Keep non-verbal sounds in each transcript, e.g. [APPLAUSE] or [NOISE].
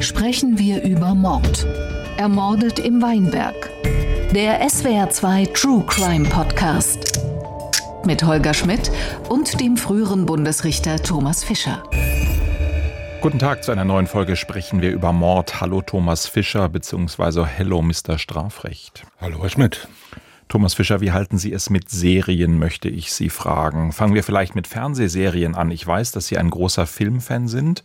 sprechen wir über Mord. Ermordet im Weinberg. Der SWR2 True Crime Podcast. Mit Holger Schmidt und dem früheren Bundesrichter Thomas Fischer. Guten Tag zu einer neuen Folge sprechen wir über Mord. Hallo Thomas Fischer bzw. Hello Mr. Strafrecht. Hallo Herr Schmidt. Thomas Fischer, wie halten Sie es mit Serien, möchte ich Sie fragen. Fangen wir vielleicht mit Fernsehserien an. Ich weiß, dass Sie ein großer Filmfan sind.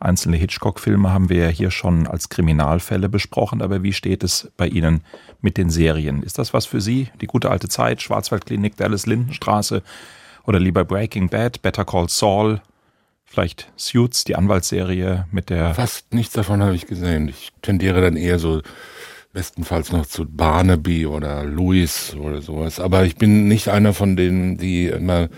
Einzelne Hitchcock-Filme haben wir ja hier schon als Kriminalfälle besprochen, aber wie steht es bei Ihnen mit den Serien? Ist das was für Sie? Die gute alte Zeit, Schwarzwaldklinik, Dallas Lindenstraße oder lieber Breaking Bad, Better Call Saul, vielleicht Suits, die Anwaltsserie mit der. Fast nichts davon habe ich gesehen. Ich tendiere dann eher so bestenfalls noch zu Barnaby oder Louis oder sowas. Aber ich bin nicht einer von denen, die immer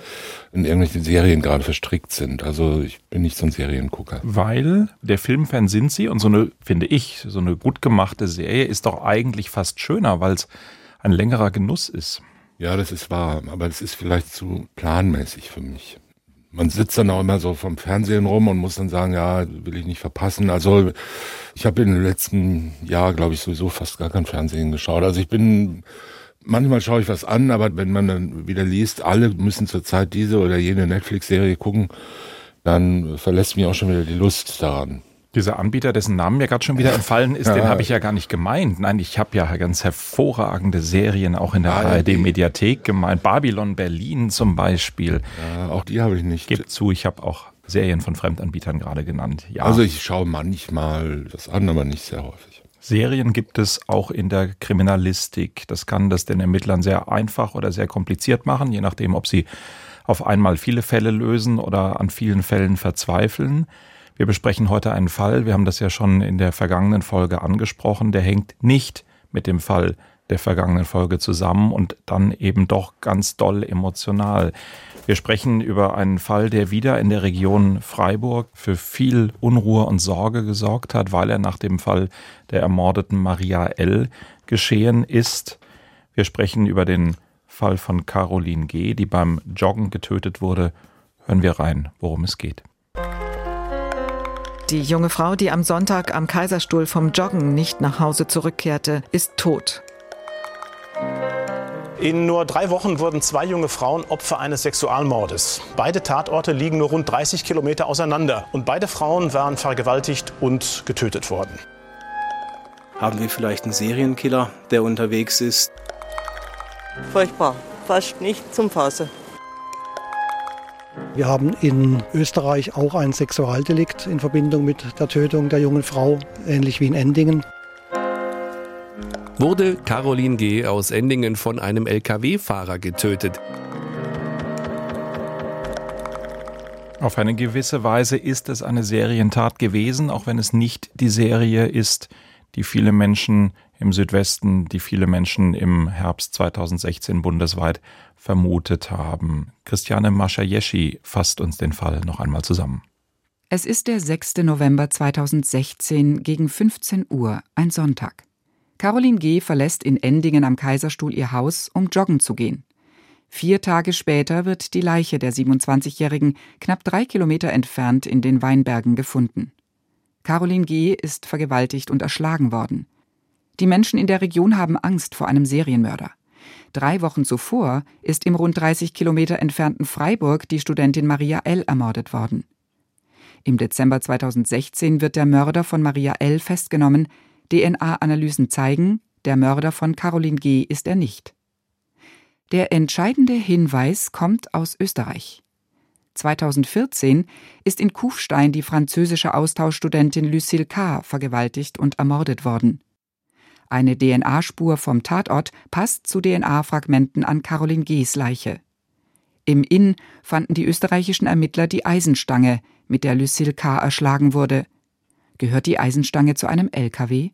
in irgendwelchen Serien gerade verstrickt sind. Also ich bin nicht so ein Seriengucker. Weil der Filmfan sind sie und so eine, finde ich, so eine gut gemachte Serie ist doch eigentlich fast schöner, weil es ein längerer Genuss ist. Ja, das ist wahr, aber das ist vielleicht zu planmäßig für mich man sitzt dann auch immer so vom Fernsehen rum und muss dann sagen, ja, will ich nicht verpassen. Also ich habe in den letzten Jahr, glaube ich, sowieso fast gar kein Fernsehen geschaut. Also ich bin, manchmal schaue ich was an, aber wenn man dann wieder liest, alle müssen zurzeit diese oder jene Netflix-Serie gucken, dann verlässt mich auch schon wieder die Lust daran. Dieser Anbieter, dessen Namen mir gerade schon wieder entfallen ist, [LAUGHS] ja. den habe ich ja gar nicht gemeint. Nein, ich habe ja ganz hervorragende Serien auch in der ah, ARD-Mediathek gemeint. Babylon Berlin zum Beispiel. Ja, auch die habe ich nicht. Gib zu, ich habe auch Serien von Fremdanbietern gerade genannt. Ja. Also ich schaue manchmal das an, aber nicht sehr häufig. Serien gibt es auch in der Kriminalistik. Das kann das den Ermittlern sehr einfach oder sehr kompliziert machen, je nachdem, ob sie auf einmal viele Fälle lösen oder an vielen Fällen verzweifeln. Wir besprechen heute einen Fall, wir haben das ja schon in der vergangenen Folge angesprochen, der hängt nicht mit dem Fall der vergangenen Folge zusammen und dann eben doch ganz doll emotional. Wir sprechen über einen Fall, der wieder in der Region Freiburg für viel Unruhe und Sorge gesorgt hat, weil er nach dem Fall der ermordeten Maria L. geschehen ist. Wir sprechen über den Fall von Caroline G., die beim Joggen getötet wurde. Hören wir rein, worum es geht. Die junge Frau, die am Sonntag am Kaiserstuhl vom Joggen nicht nach Hause zurückkehrte, ist tot. In nur drei Wochen wurden zwei junge Frauen Opfer eines Sexualmordes. Beide Tatorte liegen nur rund 30 Kilometer auseinander. Und beide Frauen waren vergewaltigt und getötet worden. Haben wir vielleicht einen Serienkiller, der unterwegs ist? Furchtbar, fast nicht zum Fassen. Wir haben in Österreich auch ein Sexualdelikt in Verbindung mit der Tötung der jungen Frau, ähnlich wie in Endingen. Wurde Caroline G. aus Endingen von einem Lkw-Fahrer getötet. Auf eine gewisse Weise ist es eine Serientat gewesen, auch wenn es nicht die Serie ist, die viele Menschen im Südwesten, die viele Menschen im Herbst 2016 bundesweit vermutet haben. Christiane Maschajeschi fasst uns den Fall noch einmal zusammen. Es ist der 6. November 2016 gegen 15 Uhr, ein Sonntag. Caroline G. verlässt in Endingen am Kaiserstuhl ihr Haus, um joggen zu gehen. Vier Tage später wird die Leiche der 27-Jährigen knapp drei Kilometer entfernt in den Weinbergen gefunden. Caroline G. ist vergewaltigt und erschlagen worden. Die Menschen in der Region haben Angst vor einem Serienmörder. Drei Wochen zuvor ist im rund 30 Kilometer entfernten Freiburg die Studentin Maria L. ermordet worden. Im Dezember 2016 wird der Mörder von Maria L. festgenommen. DNA-Analysen zeigen, der Mörder von Caroline G. ist er nicht. Der entscheidende Hinweis kommt aus Österreich. 2014 ist in Kufstein die französische Austauschstudentin Lucille K. vergewaltigt und ermordet worden. Eine DNA-Spur vom Tatort passt zu DNA-Fragmenten an Caroline G.s Leiche. Im Inn fanden die österreichischen Ermittler die Eisenstange, mit der Lucille K. erschlagen wurde. Gehört die Eisenstange zu einem LKW?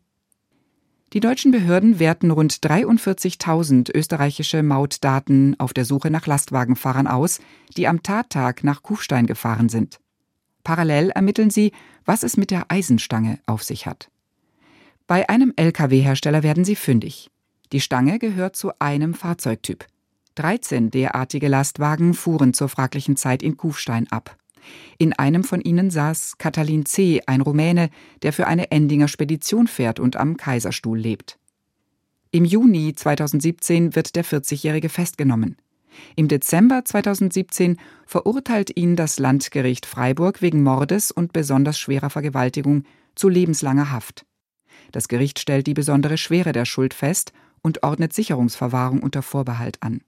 Die deutschen Behörden werten rund 43.000 österreichische Mautdaten auf der Suche nach Lastwagenfahrern aus, die am Tattag nach Kufstein gefahren sind. Parallel ermitteln sie, was es mit der Eisenstange auf sich hat. Bei einem Lkw-Hersteller werden sie fündig. Die Stange gehört zu einem Fahrzeugtyp. 13 derartige Lastwagen fuhren zur fraglichen Zeit in Kufstein ab. In einem von ihnen saß Katalin C., ein Rumäne, der für eine Endinger Spedition fährt und am Kaiserstuhl lebt. Im Juni 2017 wird der 40-Jährige festgenommen. Im Dezember 2017 verurteilt ihn das Landgericht Freiburg wegen Mordes und besonders schwerer Vergewaltigung zu lebenslanger Haft. Das Gericht stellt die besondere Schwere der Schuld fest und ordnet Sicherungsverwahrung unter Vorbehalt an.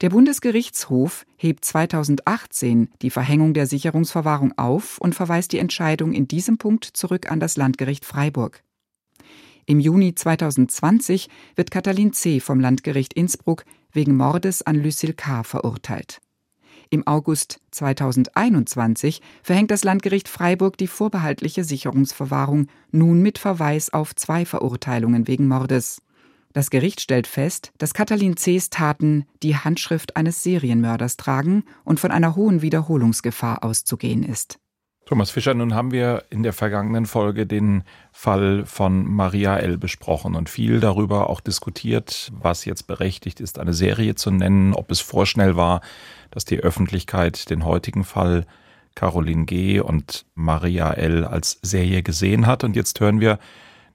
Der Bundesgerichtshof hebt 2018 die Verhängung der Sicherungsverwahrung auf und verweist die Entscheidung in diesem Punkt zurück an das Landgericht Freiburg. Im Juni 2020 wird Katalin C. vom Landgericht Innsbruck wegen Mordes an Lucille K. verurteilt. Im August 2021 verhängt das Landgericht Freiburg die vorbehaltliche Sicherungsverwahrung nun mit Verweis auf zwei Verurteilungen wegen Mordes. Das Gericht stellt fest, dass Katalin C.s Taten die Handschrift eines Serienmörders tragen und von einer hohen Wiederholungsgefahr auszugehen ist. Thomas Fischer, nun haben wir in der vergangenen Folge den Fall von Maria L. besprochen und viel darüber auch diskutiert, was jetzt berechtigt ist, eine Serie zu nennen, ob es vorschnell war, dass die Öffentlichkeit den heutigen Fall Caroline G. und Maria L. als Serie gesehen hat. Und jetzt hören wir,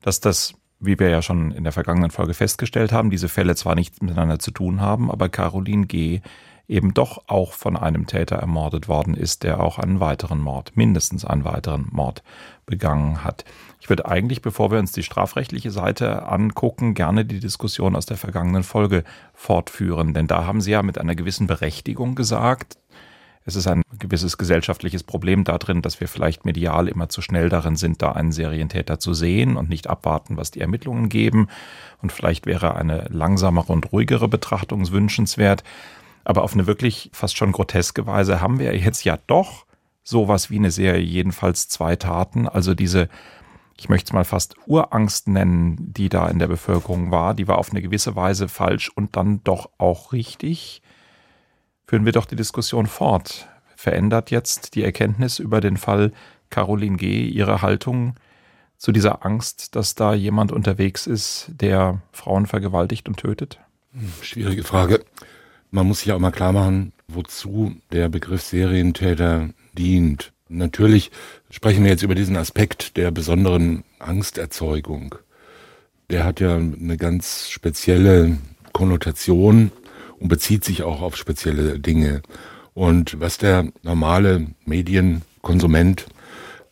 dass das, wie wir ja schon in der vergangenen Folge festgestellt haben, diese Fälle zwar nichts miteinander zu tun haben, aber Caroline G eben doch auch von einem Täter ermordet worden ist, der auch einen weiteren Mord, mindestens einen weiteren Mord begangen hat. Ich würde eigentlich, bevor wir uns die strafrechtliche Seite angucken, gerne die Diskussion aus der vergangenen Folge fortführen, denn da haben Sie ja mit einer gewissen Berechtigung gesagt, es ist ein gewisses gesellschaftliches Problem darin, dass wir vielleicht medial immer zu schnell darin sind, da einen Serientäter zu sehen und nicht abwarten, was die Ermittlungen geben. Und vielleicht wäre eine langsamere und ruhigere Betrachtung wünschenswert. Aber auf eine wirklich fast schon groteske Weise haben wir jetzt ja doch sowas wie eine Serie, jedenfalls zwei Taten. Also diese, ich möchte es mal fast Urangst nennen, die da in der Bevölkerung war, die war auf eine gewisse Weise falsch und dann doch auch richtig. Führen wir doch die Diskussion fort. Verändert jetzt die Erkenntnis über den Fall Caroline G. ihre Haltung zu dieser Angst, dass da jemand unterwegs ist, der Frauen vergewaltigt und tötet? Schwierige Frage. Man muss sich auch mal klar machen, wozu der Begriff Serientäter dient. Natürlich sprechen wir jetzt über diesen Aspekt der besonderen Angsterzeugung. Der hat ja eine ganz spezielle Konnotation und bezieht sich auch auf spezielle Dinge. Und was der normale Medienkonsument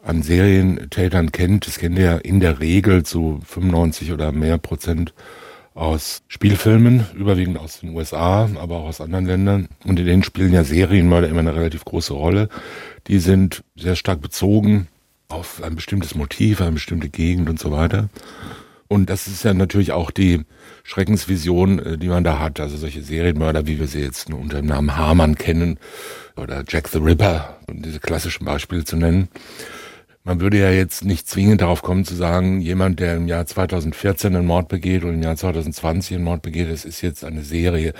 an Serientätern kennt, das kennt er in der Regel zu 95 oder mehr Prozent aus Spielfilmen, überwiegend aus den USA, aber auch aus anderen Ländern. Und in denen spielen ja Serienmörder immer eine relativ große Rolle. Die sind sehr stark bezogen auf ein bestimmtes Motiv, eine bestimmte Gegend und so weiter. Und das ist ja natürlich auch die Schreckensvision, äh, die man da hat. Also solche Serienmörder, wie wir sie jetzt nur unter dem Namen Hamann kennen oder Jack the Ripper, um diese klassischen Beispiele zu nennen. Man würde ja jetzt nicht zwingend darauf kommen zu sagen, jemand, der im Jahr 2014 einen Mord begeht und im Jahr 2020 einen Mord begeht, das ist jetzt eine Serie.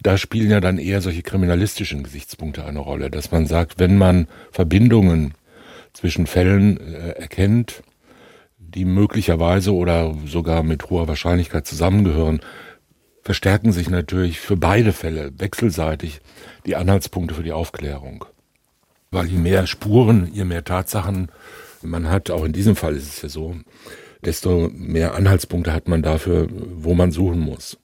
Da spielen ja dann eher solche kriminalistischen Gesichtspunkte eine Rolle, dass man sagt, wenn man Verbindungen zwischen Fällen äh, erkennt, die möglicherweise oder sogar mit hoher Wahrscheinlichkeit zusammengehören, verstärken sich natürlich für beide Fälle wechselseitig die Anhaltspunkte für die Aufklärung. Weil je mehr Spuren, je mehr Tatsachen man hat, auch in diesem Fall ist es ja so, desto mehr Anhaltspunkte hat man dafür, wo man suchen muss.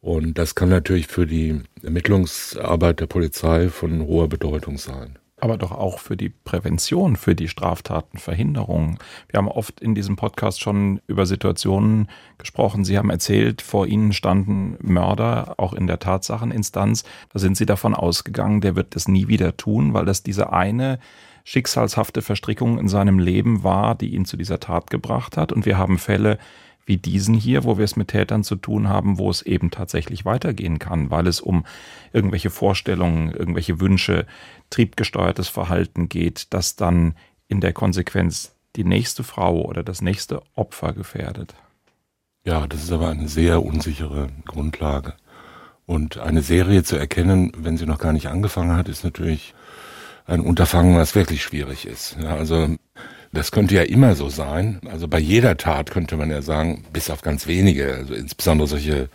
Und das kann natürlich für die Ermittlungsarbeit der Polizei von hoher Bedeutung sein aber doch auch für die Prävention, für die Straftatenverhinderung. Wir haben oft in diesem Podcast schon über Situationen gesprochen. Sie haben erzählt, vor Ihnen standen Mörder, auch in der Tatsacheninstanz. Da sind Sie davon ausgegangen, der wird das nie wieder tun, weil das diese eine schicksalshafte Verstrickung in seinem Leben war, die ihn zu dieser Tat gebracht hat. Und wir haben Fälle, wie diesen hier, wo wir es mit Tätern zu tun haben, wo es eben tatsächlich weitergehen kann, weil es um irgendwelche Vorstellungen, irgendwelche Wünsche, triebgesteuertes Verhalten geht, das dann in der Konsequenz die nächste Frau oder das nächste Opfer gefährdet. Ja, das ist aber eine sehr unsichere Grundlage. Und eine Serie zu erkennen, wenn sie noch gar nicht angefangen hat, ist natürlich ein Unterfangen, was wirklich schwierig ist. Ja, also das könnte ja immer so sein. Also bei jeder Tat könnte man ja sagen, bis auf ganz wenige, also insbesondere solche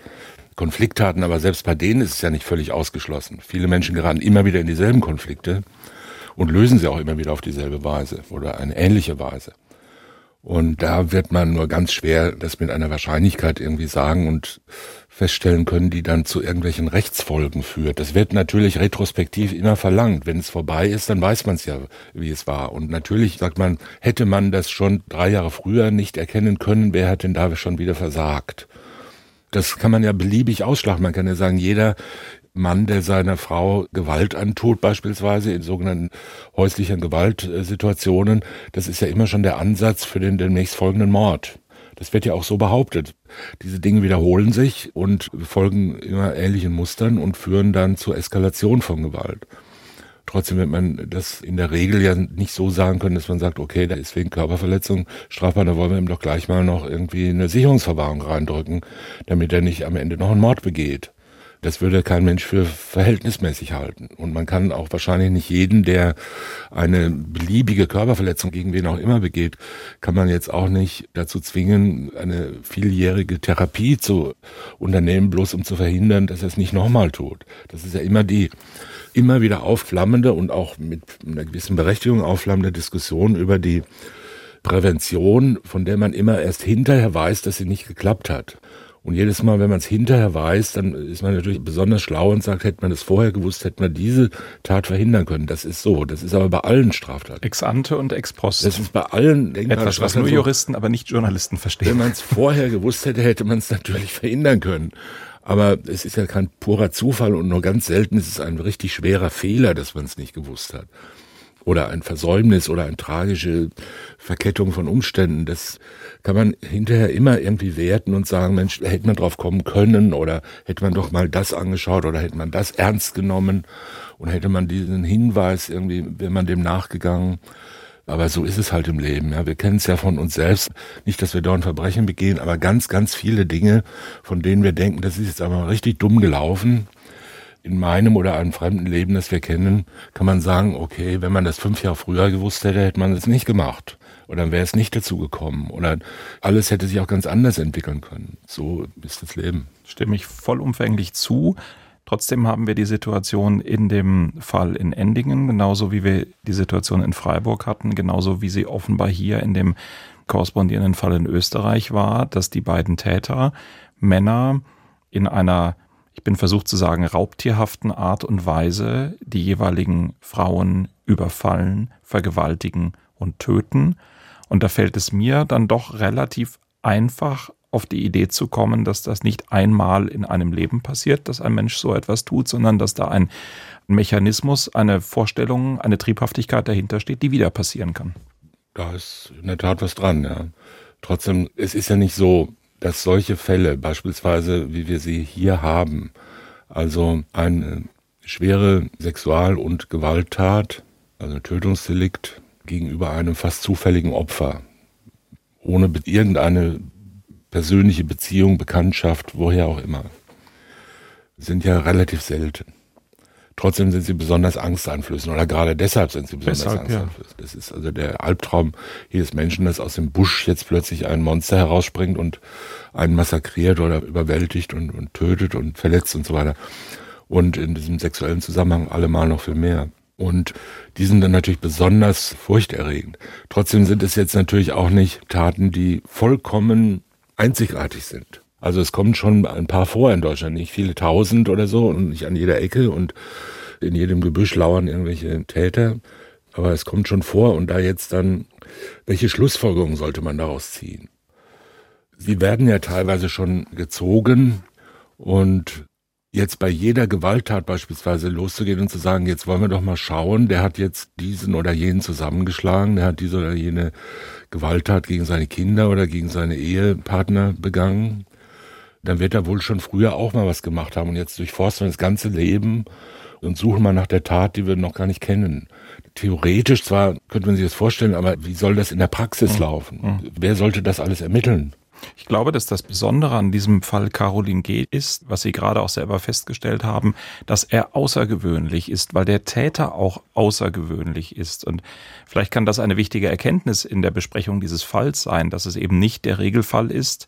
Konflikttaten, aber selbst bei denen ist es ja nicht völlig ausgeschlossen. Viele Menschen geraten immer wieder in dieselben Konflikte und lösen sie auch immer wieder auf dieselbe Weise oder eine ähnliche Weise. Und da wird man nur ganz schwer das mit einer Wahrscheinlichkeit irgendwie sagen und feststellen können, die dann zu irgendwelchen Rechtsfolgen führt. Das wird natürlich retrospektiv immer verlangt. Wenn es vorbei ist, dann weiß man es ja, wie es war. Und natürlich sagt man, hätte man das schon drei Jahre früher nicht erkennen können, wer hat denn da schon wieder versagt? Das kann man ja beliebig ausschlagen. Man kann ja sagen, jeder Mann, der seiner Frau Gewalt antut, beispielsweise in sogenannten häuslichen Gewaltsituationen, das ist ja immer schon der Ansatz für den demnächst folgenden Mord. Das wird ja auch so behauptet. Diese Dinge wiederholen sich und folgen immer ähnlichen Mustern und führen dann zur Eskalation von Gewalt. Trotzdem wird man das in der Regel ja nicht so sagen können, dass man sagt, okay, da ist wegen Körperverletzung strafbar, da wollen wir ihm doch gleich mal noch irgendwie eine Sicherungsverwahrung reindrücken, damit er nicht am Ende noch einen Mord begeht. Das würde kein Mensch für verhältnismäßig halten. Und man kann auch wahrscheinlich nicht jeden, der eine beliebige Körperverletzung gegen wen auch immer begeht, kann man jetzt auch nicht dazu zwingen, eine vieljährige Therapie zu unternehmen, bloß um zu verhindern, dass er es nicht nochmal tut. Das ist ja immer die immer wieder aufflammende und auch mit einer gewissen Berechtigung aufflammende Diskussion über die Prävention, von der man immer erst hinterher weiß, dass sie nicht geklappt hat. Und jedes Mal, wenn man es hinterher weiß, dann ist man natürlich besonders schlau und sagt, hätte man es vorher gewusst, hätte man diese Tat verhindern können. Das ist so. Das ist aber bei allen Straftaten. Ex ante und ex post. Das ist bei allen Etwas, was nur Juristen, aber nicht Journalisten verstehen. Wenn man es vorher gewusst hätte, hätte man es natürlich verhindern können. Aber es ist ja kein purer Zufall und nur ganz selten ist es ein richtig schwerer Fehler, dass man es nicht gewusst hat oder ein Versäumnis oder eine tragische Verkettung von Umständen. Das kann man hinterher immer irgendwie werten und sagen, Mensch, hätte man drauf kommen können oder hätte man doch mal das angeschaut oder hätte man das ernst genommen und hätte man diesen Hinweis irgendwie, wäre man dem nachgegangen. Aber so ist es halt im Leben. Ja. Wir kennen es ja von uns selbst. Nicht, dass wir dort ein Verbrechen begehen, aber ganz, ganz viele Dinge, von denen wir denken, das ist jetzt aber richtig dumm gelaufen in meinem oder einem fremden Leben, das wir kennen, kann man sagen, okay, wenn man das fünf Jahre früher gewusst hätte, hätte man es nicht gemacht. Oder dann wäre es nicht dazu gekommen. Oder alles hätte sich auch ganz anders entwickeln können. So ist das Leben. Stimme ich vollumfänglich zu. Trotzdem haben wir die Situation in dem Fall in Endingen, genauso wie wir die Situation in Freiburg hatten, genauso wie sie offenbar hier in dem korrespondierenden Fall in Österreich war, dass die beiden Täter Männer in einer ich bin versucht zu sagen, raubtierhaften Art und Weise die jeweiligen Frauen überfallen, vergewaltigen und töten. Und da fällt es mir dann doch relativ einfach, auf die Idee zu kommen, dass das nicht einmal in einem Leben passiert, dass ein Mensch so etwas tut, sondern dass da ein Mechanismus, eine Vorstellung, eine Triebhaftigkeit dahinter steht, die wieder passieren kann. Da ist in der Tat was dran, ja. Trotzdem, es ist ja nicht so, dass solche Fälle, beispielsweise wie wir sie hier haben, also eine schwere Sexual- und Gewalttat, also Tötungsdelikt gegenüber einem fast zufälligen Opfer, ohne irgendeine persönliche Beziehung, Bekanntschaft, woher auch immer, sind ja relativ selten. Trotzdem sind sie besonders angsteinflößend oder gerade deshalb sind sie besonders Deshalb, angsteinflößend. Ja. Das ist also der Albtraum jedes Menschen, dass aus dem Busch jetzt plötzlich ein Monster herausspringt und einen massakriert oder überwältigt und, und tötet und verletzt und so weiter. Und in diesem sexuellen Zusammenhang allemal noch viel mehr. Und die sind dann natürlich besonders furchterregend. Trotzdem sind es jetzt natürlich auch nicht Taten, die vollkommen einzigartig sind. Also es kommen schon ein paar vor in Deutschland, nicht viele tausend oder so und nicht an jeder Ecke und in jedem Gebüsch lauern irgendwelche Täter. Aber es kommt schon vor und da jetzt dann, welche Schlussfolgerungen sollte man daraus ziehen? Sie werden ja teilweise schon gezogen und jetzt bei jeder Gewalttat beispielsweise loszugehen und zu sagen, jetzt wollen wir doch mal schauen, der hat jetzt diesen oder jenen zusammengeschlagen, der hat diese oder jene Gewalttat gegen seine Kinder oder gegen seine Ehepartner begangen dann wird er wohl schon früher auch mal was gemacht haben und jetzt durchforsten wir das ganze Leben und suchen mal nach der Tat, die wir noch gar nicht kennen. Theoretisch zwar könnte man sich das vorstellen, aber wie soll das in der Praxis mhm. laufen? Mhm. Wer sollte das alles ermitteln? Ich glaube, dass das Besondere an diesem Fall Caroline G. ist, was Sie gerade auch selber festgestellt haben, dass er außergewöhnlich ist, weil der Täter auch außergewöhnlich ist. Und vielleicht kann das eine wichtige Erkenntnis in der Besprechung dieses Falls sein, dass es eben nicht der Regelfall ist,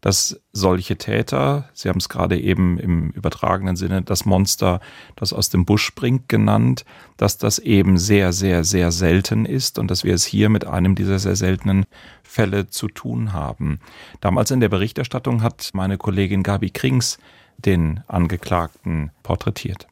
dass solche Täter, Sie haben es gerade eben im übertragenen Sinne das Monster, das aus dem Busch springt, genannt, dass das eben sehr, sehr, sehr selten ist und dass wir es hier mit einem dieser sehr seltenen Fälle zu tun haben. Damals in der Berichterstattung hat meine Kollegin Gabi Krings den Angeklagten porträtiert.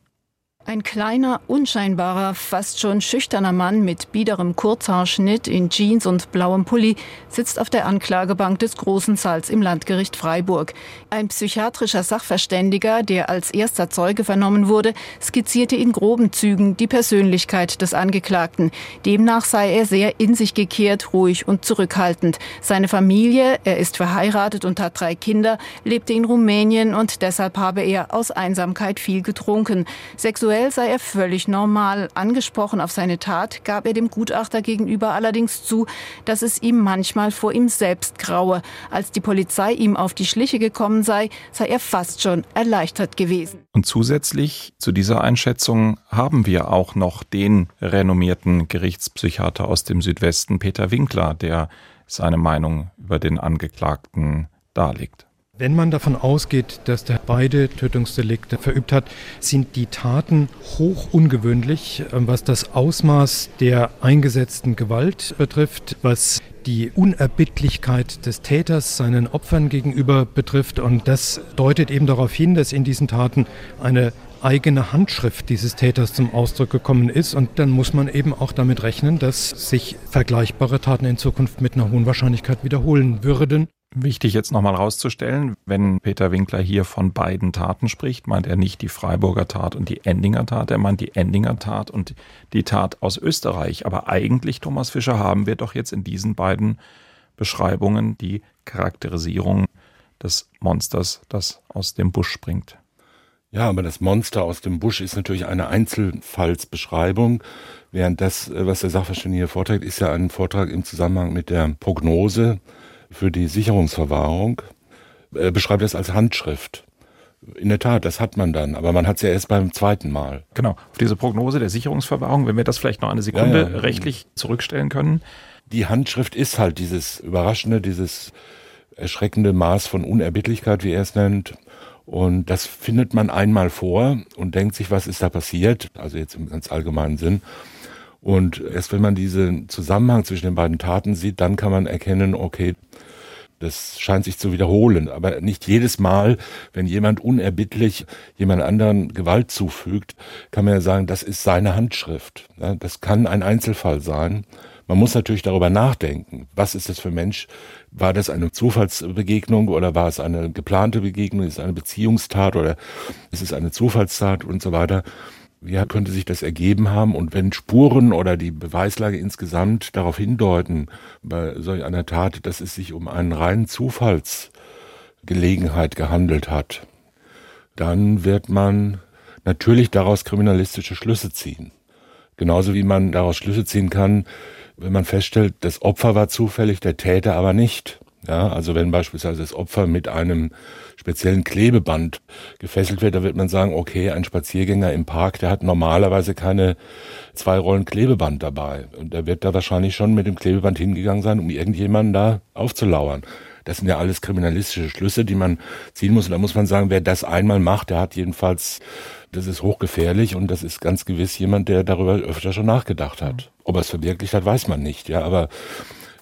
Ein kleiner, unscheinbarer, fast schon schüchterner Mann mit biederem Kurzhaarschnitt in Jeans und blauem Pulli sitzt auf der Anklagebank des Großen Saals im Landgericht Freiburg. Ein psychiatrischer Sachverständiger, der als erster Zeuge vernommen wurde, skizzierte in groben Zügen die Persönlichkeit des Angeklagten. Demnach sei er sehr in sich gekehrt, ruhig und zurückhaltend. Seine Familie, er ist verheiratet und hat drei Kinder, lebte in Rumänien und deshalb habe er aus Einsamkeit viel getrunken. Sexuell Sexuell sei er völlig normal. Angesprochen auf seine Tat gab er dem Gutachter gegenüber allerdings zu, dass es ihm manchmal vor ihm selbst graue. Als die Polizei ihm auf die Schliche gekommen sei, sei er fast schon erleichtert gewesen. Und zusätzlich zu dieser Einschätzung haben wir auch noch den renommierten Gerichtspsychiater aus dem Südwesten, Peter Winkler, der seine Meinung über den Angeklagten darlegt. Wenn man davon ausgeht, dass der beide Tötungsdelikte verübt hat, sind die Taten hoch ungewöhnlich, ähm, was das Ausmaß der eingesetzten Gewalt betrifft, was die Unerbittlichkeit des Täters seinen Opfern gegenüber betrifft. Und das deutet eben darauf hin, dass in diesen Taten eine eigene Handschrift dieses Täters zum Ausdruck gekommen ist. Und dann muss man eben auch damit rechnen, dass sich vergleichbare Taten in Zukunft mit einer hohen Wahrscheinlichkeit wiederholen würden. Wichtig jetzt nochmal rauszustellen, wenn Peter Winkler hier von beiden Taten spricht, meint er nicht die Freiburger Tat und die Endinger Tat, er meint die Endinger Tat und die Tat aus Österreich. Aber eigentlich, Thomas Fischer, haben wir doch jetzt in diesen beiden Beschreibungen die Charakterisierung des Monsters, das aus dem Busch springt. Ja, aber das Monster aus dem Busch ist natürlich eine Einzelfallsbeschreibung, während das, was der Sachverständige hier vorträgt, ist ja ein Vortrag im Zusammenhang mit der Prognose für die Sicherungsverwahrung, äh, beschreibt es als Handschrift. In der Tat, das hat man dann, aber man hat es ja erst beim zweiten Mal. Genau, auf diese Prognose der Sicherungsverwahrung, wenn wir das vielleicht noch eine Sekunde ja, ja. rechtlich zurückstellen können. Die Handschrift ist halt dieses überraschende, dieses erschreckende Maß von Unerbittlichkeit, wie er es nennt. Und das findet man einmal vor und denkt sich, was ist da passiert? Also jetzt im ganz allgemeinen Sinn. Und erst wenn man diesen Zusammenhang zwischen den beiden Taten sieht, dann kann man erkennen, okay, das scheint sich zu wiederholen, aber nicht jedes Mal, wenn jemand unerbittlich jemand anderen Gewalt zufügt, kann man ja sagen, das ist seine Handschrift. Das kann ein Einzelfall sein. Man muss natürlich darüber nachdenken. Was ist das für ein Mensch? War das eine Zufallsbegegnung oder war es eine geplante Begegnung? Ist es eine Beziehungstat oder ist es eine Zufallstat und so weiter? Wie könnte sich das ergeben haben? Und wenn Spuren oder die Beweislage insgesamt darauf hindeuten, bei solch einer Tat, dass es sich um einen reinen Zufallsgelegenheit gehandelt hat, dann wird man natürlich daraus kriminalistische Schlüsse ziehen. Genauso wie man daraus Schlüsse ziehen kann, wenn man feststellt, das Opfer war zufällig, der Täter aber nicht. Ja, also wenn beispielsweise das Opfer mit einem speziellen Klebeband gefesselt wird, da wird man sagen, okay, ein Spaziergänger im Park, der hat normalerweise keine zwei Rollen Klebeband dabei. Und der wird da wahrscheinlich schon mit dem Klebeband hingegangen sein, um irgendjemanden da aufzulauern. Das sind ja alles kriminalistische Schlüsse, die man ziehen muss. Und da muss man sagen, wer das einmal macht, der hat jedenfalls, das ist hochgefährlich und das ist ganz gewiss jemand, der darüber öfter schon nachgedacht hat. Ob er es verwirklicht hat, weiß man nicht. Ja, aber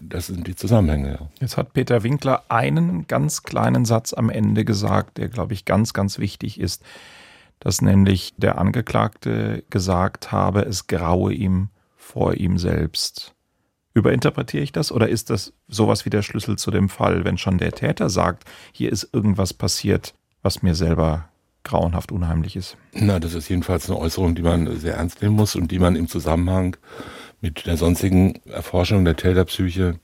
das sind die Zusammenhänge. Ja. Jetzt hat Peter Winkler einen ganz kleinen Satz am Ende gesagt, der, glaube ich, ganz, ganz wichtig ist, dass nämlich der Angeklagte gesagt habe, es graue ihm vor ihm selbst. Überinterpretiere ich das oder ist das sowas wie der Schlüssel zu dem Fall, wenn schon der Täter sagt, hier ist irgendwas passiert, was mir selber grauenhaft unheimlich ist? Na, das ist jedenfalls eine Äußerung, die man sehr ernst nehmen muss und die man im Zusammenhang mit der sonstigen Erforschung der Täterpsyche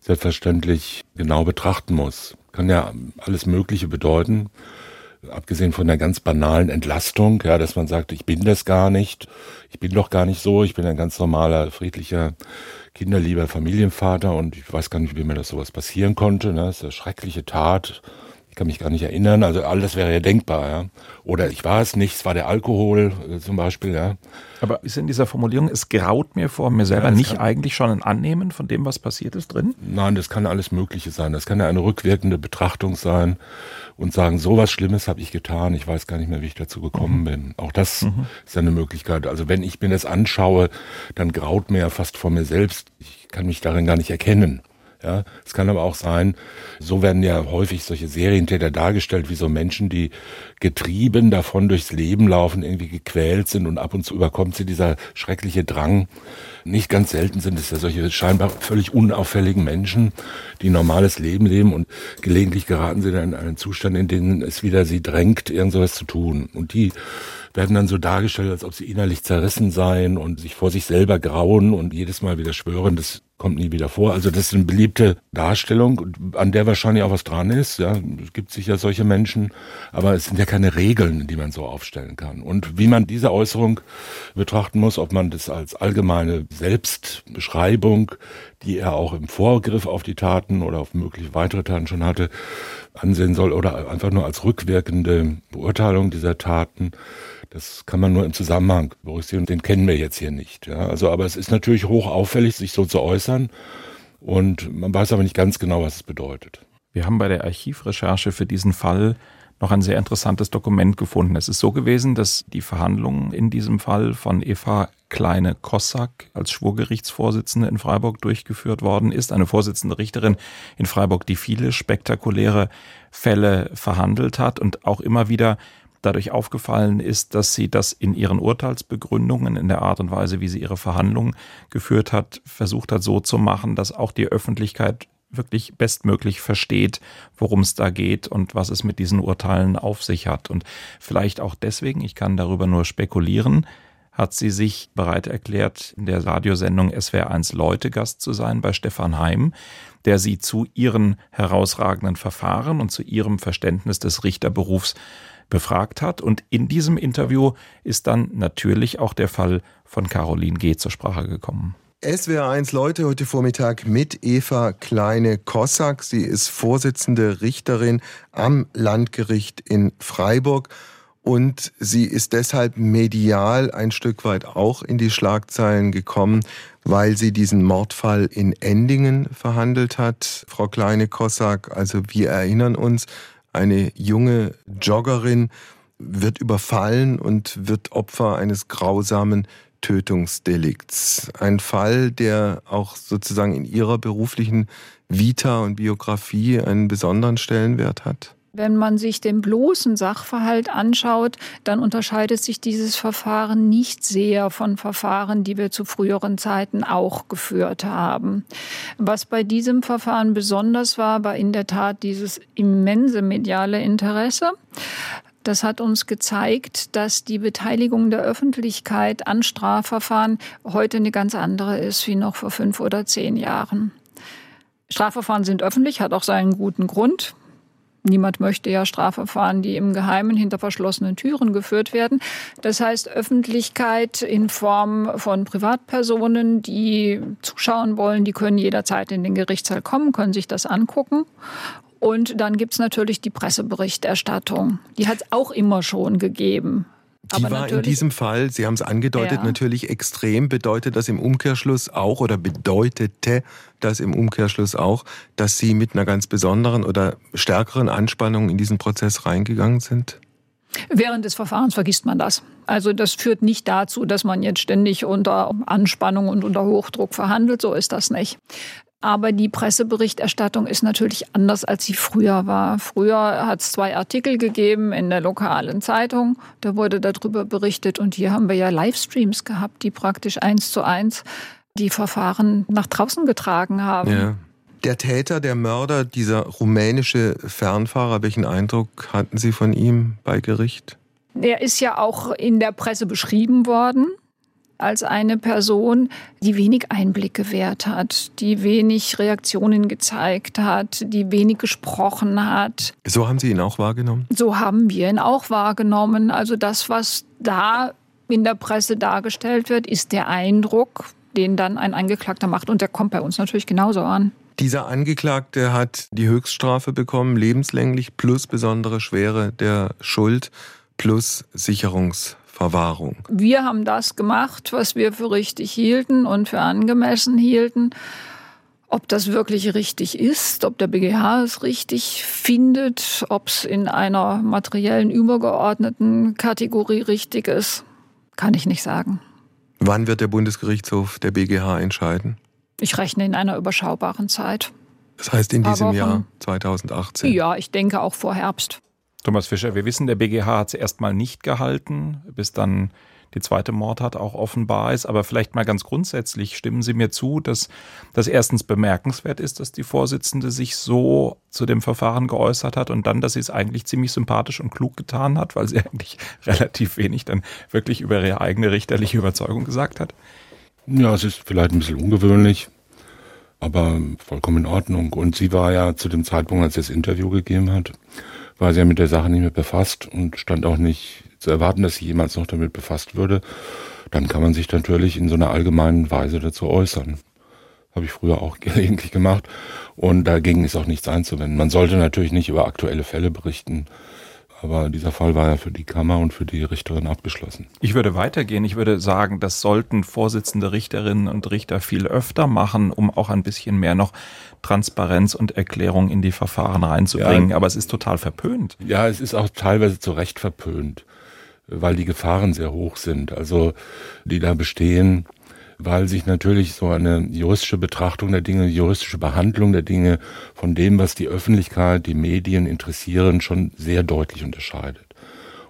selbstverständlich genau betrachten muss. Kann ja alles Mögliche bedeuten, abgesehen von der ganz banalen Entlastung, ja, dass man sagt, ich bin das gar nicht, ich bin doch gar nicht so, ich bin ein ganz normaler, friedlicher, kinderlieber Familienvater und ich weiß gar nicht, wie mir das sowas passieren konnte. Ne? Das ist eine schreckliche Tat, Ich kann mich gar nicht erinnern. Also alles wäre ja denkbar, ja. Oder ich war es nicht, es war der Alkohol äh, zum Beispiel, ja. Aber ist in dieser Formulierung, es graut mir vor mir selber Ja, nicht eigentlich schon ein Annehmen von dem, was passiert ist drin? Nein, das kann alles Mögliche sein. Das kann ja eine rückwirkende Betrachtung sein und sagen, so was Schlimmes habe ich getan. Ich weiß gar nicht mehr, wie ich dazu gekommen bin. Auch das ist ja eine Möglichkeit. Also wenn ich mir das anschaue, dann graut mir ja fast vor mir selbst. Ich kann mich darin gar nicht erkennen. Ja, es kann aber auch sein, so werden ja häufig solche Serientäter dargestellt, wie so Menschen, die getrieben davon durchs Leben laufen, irgendwie gequält sind und ab und zu überkommt sie dieser schreckliche Drang. Nicht ganz selten sind es ja solche scheinbar völlig unauffälligen Menschen, die normales Leben leben und gelegentlich geraten sie dann in einen Zustand, in dem es wieder sie drängt, irgend sowas zu tun. Und die werden dann so dargestellt, als ob sie innerlich zerrissen seien und sich vor sich selber grauen und jedes Mal wieder schwören, das kommt nie wieder vor. Also das ist eine beliebte Darstellung, an der wahrscheinlich auch was dran ist. Ja, es gibt sicher solche Menschen, aber es sind ja keine Regeln, die man so aufstellen kann. Und wie man diese Äußerung betrachten muss, ob man das als allgemeine Selbstbeschreibung, die er auch im Vorgriff auf die Taten oder auf mögliche weitere Taten schon hatte, ansehen soll oder einfach nur als rückwirkende Beurteilung dieser Taten. Das kann man nur im Zusammenhang berücksichtigen. Den kennen wir jetzt hier nicht. Ja. Also, aber es ist natürlich hoch auffällig, sich so zu äußern. Und man weiß aber nicht ganz genau, was es bedeutet. Wir haben bei der Archivrecherche für diesen Fall noch ein sehr interessantes Dokument gefunden. Es ist so gewesen, dass die Verhandlungen in diesem Fall von Eva Kleine Kossack als Schwurgerichtsvorsitzende in Freiburg durchgeführt worden ist. Eine Vorsitzende Richterin in Freiburg, die viele spektakuläre Fälle verhandelt hat und auch immer wieder dadurch aufgefallen ist, dass sie das in ihren Urteilsbegründungen, in der Art und Weise, wie sie ihre Verhandlungen geführt hat, versucht hat, so zu machen, dass auch die Öffentlichkeit wirklich bestmöglich versteht, worum es da geht und was es mit diesen Urteilen auf sich hat. Und vielleicht auch deswegen, ich kann darüber nur spekulieren, hat sie sich bereit erklärt, in der Radiosendung SWR1 Leute Gast zu sein bei Stefan Heim, der sie zu ihren herausragenden Verfahren und zu ihrem Verständnis des Richterberufs befragt hat. Und in diesem Interview ist dann natürlich auch der Fall von Caroline G. zur Sprache gekommen. SWR1 Leute heute Vormittag mit Eva Kleine-Kossack. Sie ist Vorsitzende Richterin am Landgericht in Freiburg und sie ist deshalb medial ein Stück weit auch in die Schlagzeilen gekommen, weil sie diesen Mordfall in Endingen verhandelt hat. Frau Kleine-Kossack, also wir erinnern uns, eine junge Joggerin wird überfallen und wird Opfer eines grausamen Tötungsdelikts. Ein Fall, der auch sozusagen in ihrer beruflichen Vita und Biografie einen besonderen Stellenwert hat. Wenn man sich den bloßen Sachverhalt anschaut, dann unterscheidet sich dieses Verfahren nicht sehr von Verfahren, die wir zu früheren Zeiten auch geführt haben. Was bei diesem Verfahren besonders war, war in der Tat dieses immense mediale Interesse. Das hat uns gezeigt, dass die Beteiligung der Öffentlichkeit an Strafverfahren heute eine ganz andere ist wie noch vor fünf oder zehn Jahren. Strafverfahren sind öffentlich, hat auch seinen guten Grund. Niemand möchte ja Strafverfahren, die im Geheimen hinter verschlossenen Türen geführt werden. Das heißt, Öffentlichkeit in Form von Privatpersonen, die zuschauen wollen, die können jederzeit in den Gerichtssaal kommen, können sich das angucken. Und dann gibt's natürlich die Presseberichterstattung. Die hat es auch immer schon gegeben. Die war in diesem Fall, Sie haben es angedeutet, Ja. natürlich extrem. Bedeutet das im Umkehrschluss auch oder bedeutete das im Umkehrschluss auch, dass Sie mit einer ganz besonderen oder stärkeren Anspannung in diesen Prozess reingegangen sind? Während des Verfahrens vergisst man das. Also das führt nicht dazu, dass man jetzt ständig unter Anspannung und unter Hochdruck verhandelt. So ist das nicht. Aber die Presseberichterstattung ist natürlich anders, als sie früher war. Früher hat es zwei Artikel gegeben in der lokalen Zeitung. Da wurde darüber berichtet. Und hier haben wir ja Livestreams gehabt, die praktisch eins zu eins die Verfahren nach draußen getragen haben. Ja. Der Täter, der Mörder, dieser rumänische Fernfahrer, welchen Eindruck hatten Sie von ihm bei Gericht? Er ist ja auch in der Presse beschrieben worden als eine Person, die wenig Einblick gewährt hat, die wenig Reaktionen gezeigt hat, die wenig gesprochen hat. So haben Sie ihn auch wahrgenommen? So haben wir ihn auch wahrgenommen. Also das, was da in der Presse dargestellt wird, ist der Eindruck, den dann ein Angeklagter macht. Und der kommt bei uns natürlich genauso an. Dieser Angeklagte hat die Höchststrafe bekommen, lebenslänglich plus besondere Schwere der Schuld plus Sicherungsverwahrung. Wir haben das gemacht, was wir für richtig hielten und für angemessen hielten. Ob das wirklich richtig ist, ob der BGH es richtig findet, ob es in einer materiellen übergeordneten Kategorie richtig ist, kann ich nicht sagen. Wann wird der Bundesgerichtshof der BGH entscheiden? Ich rechne in einer überschaubaren Zeit. Das heißt in diesem Jahr 2018? Ja, ich denke auch vor Herbst. Thomas Fischer, wir wissen, der BGH hat es erstmal nicht gehalten, bis dann die zweite Mordtat auch offenbar ist. Aber vielleicht mal ganz grundsätzlich stimmen Sie mir zu, dass das erstens bemerkenswert ist, dass die Vorsitzende sich so zu dem Verfahren geäußert hat und dann, dass sie es eigentlich ziemlich sympathisch und klug getan hat, weil sie [LAUGHS] eigentlich relativ wenig dann wirklich über ihre eigene richterliche Überzeugung gesagt hat. Ja, es ist vielleicht ein bisschen ungewöhnlich, aber vollkommen in Ordnung. Und sie war ja zu dem Zeitpunkt, als sie das Interview gegeben hat, war sie ja mit der Sache nicht mehr befasst und stand auch nicht zu erwarten, dass sie jemals noch damit befasst würde, dann kann man sich natürlich in so einer allgemeinen Weise dazu äußern. Habe ich früher auch [LAUGHS] gelegentlich gemacht und dagegen ist auch nichts einzuwenden. Man sollte natürlich nicht über aktuelle Fälle berichten, aber dieser Fall war ja für die Kammer und für die Richterin abgeschlossen. Ich würde weitergehen. Ich würde sagen, das sollten Vorsitzende Richterinnen und Richter viel öfter machen, um auch ein bisschen mehr noch Transparenz und Erklärung in die Verfahren reinzubringen. Ja, Aber es ist total verpönt. Ja, es ist auch teilweise zu Recht verpönt weil die Gefahren sehr hoch sind, also die da bestehen, weil sich natürlich so eine juristische Betrachtung der Dinge, juristische Behandlung der Dinge von dem, was die Öffentlichkeit, die Medien interessieren, schon sehr deutlich unterscheidet.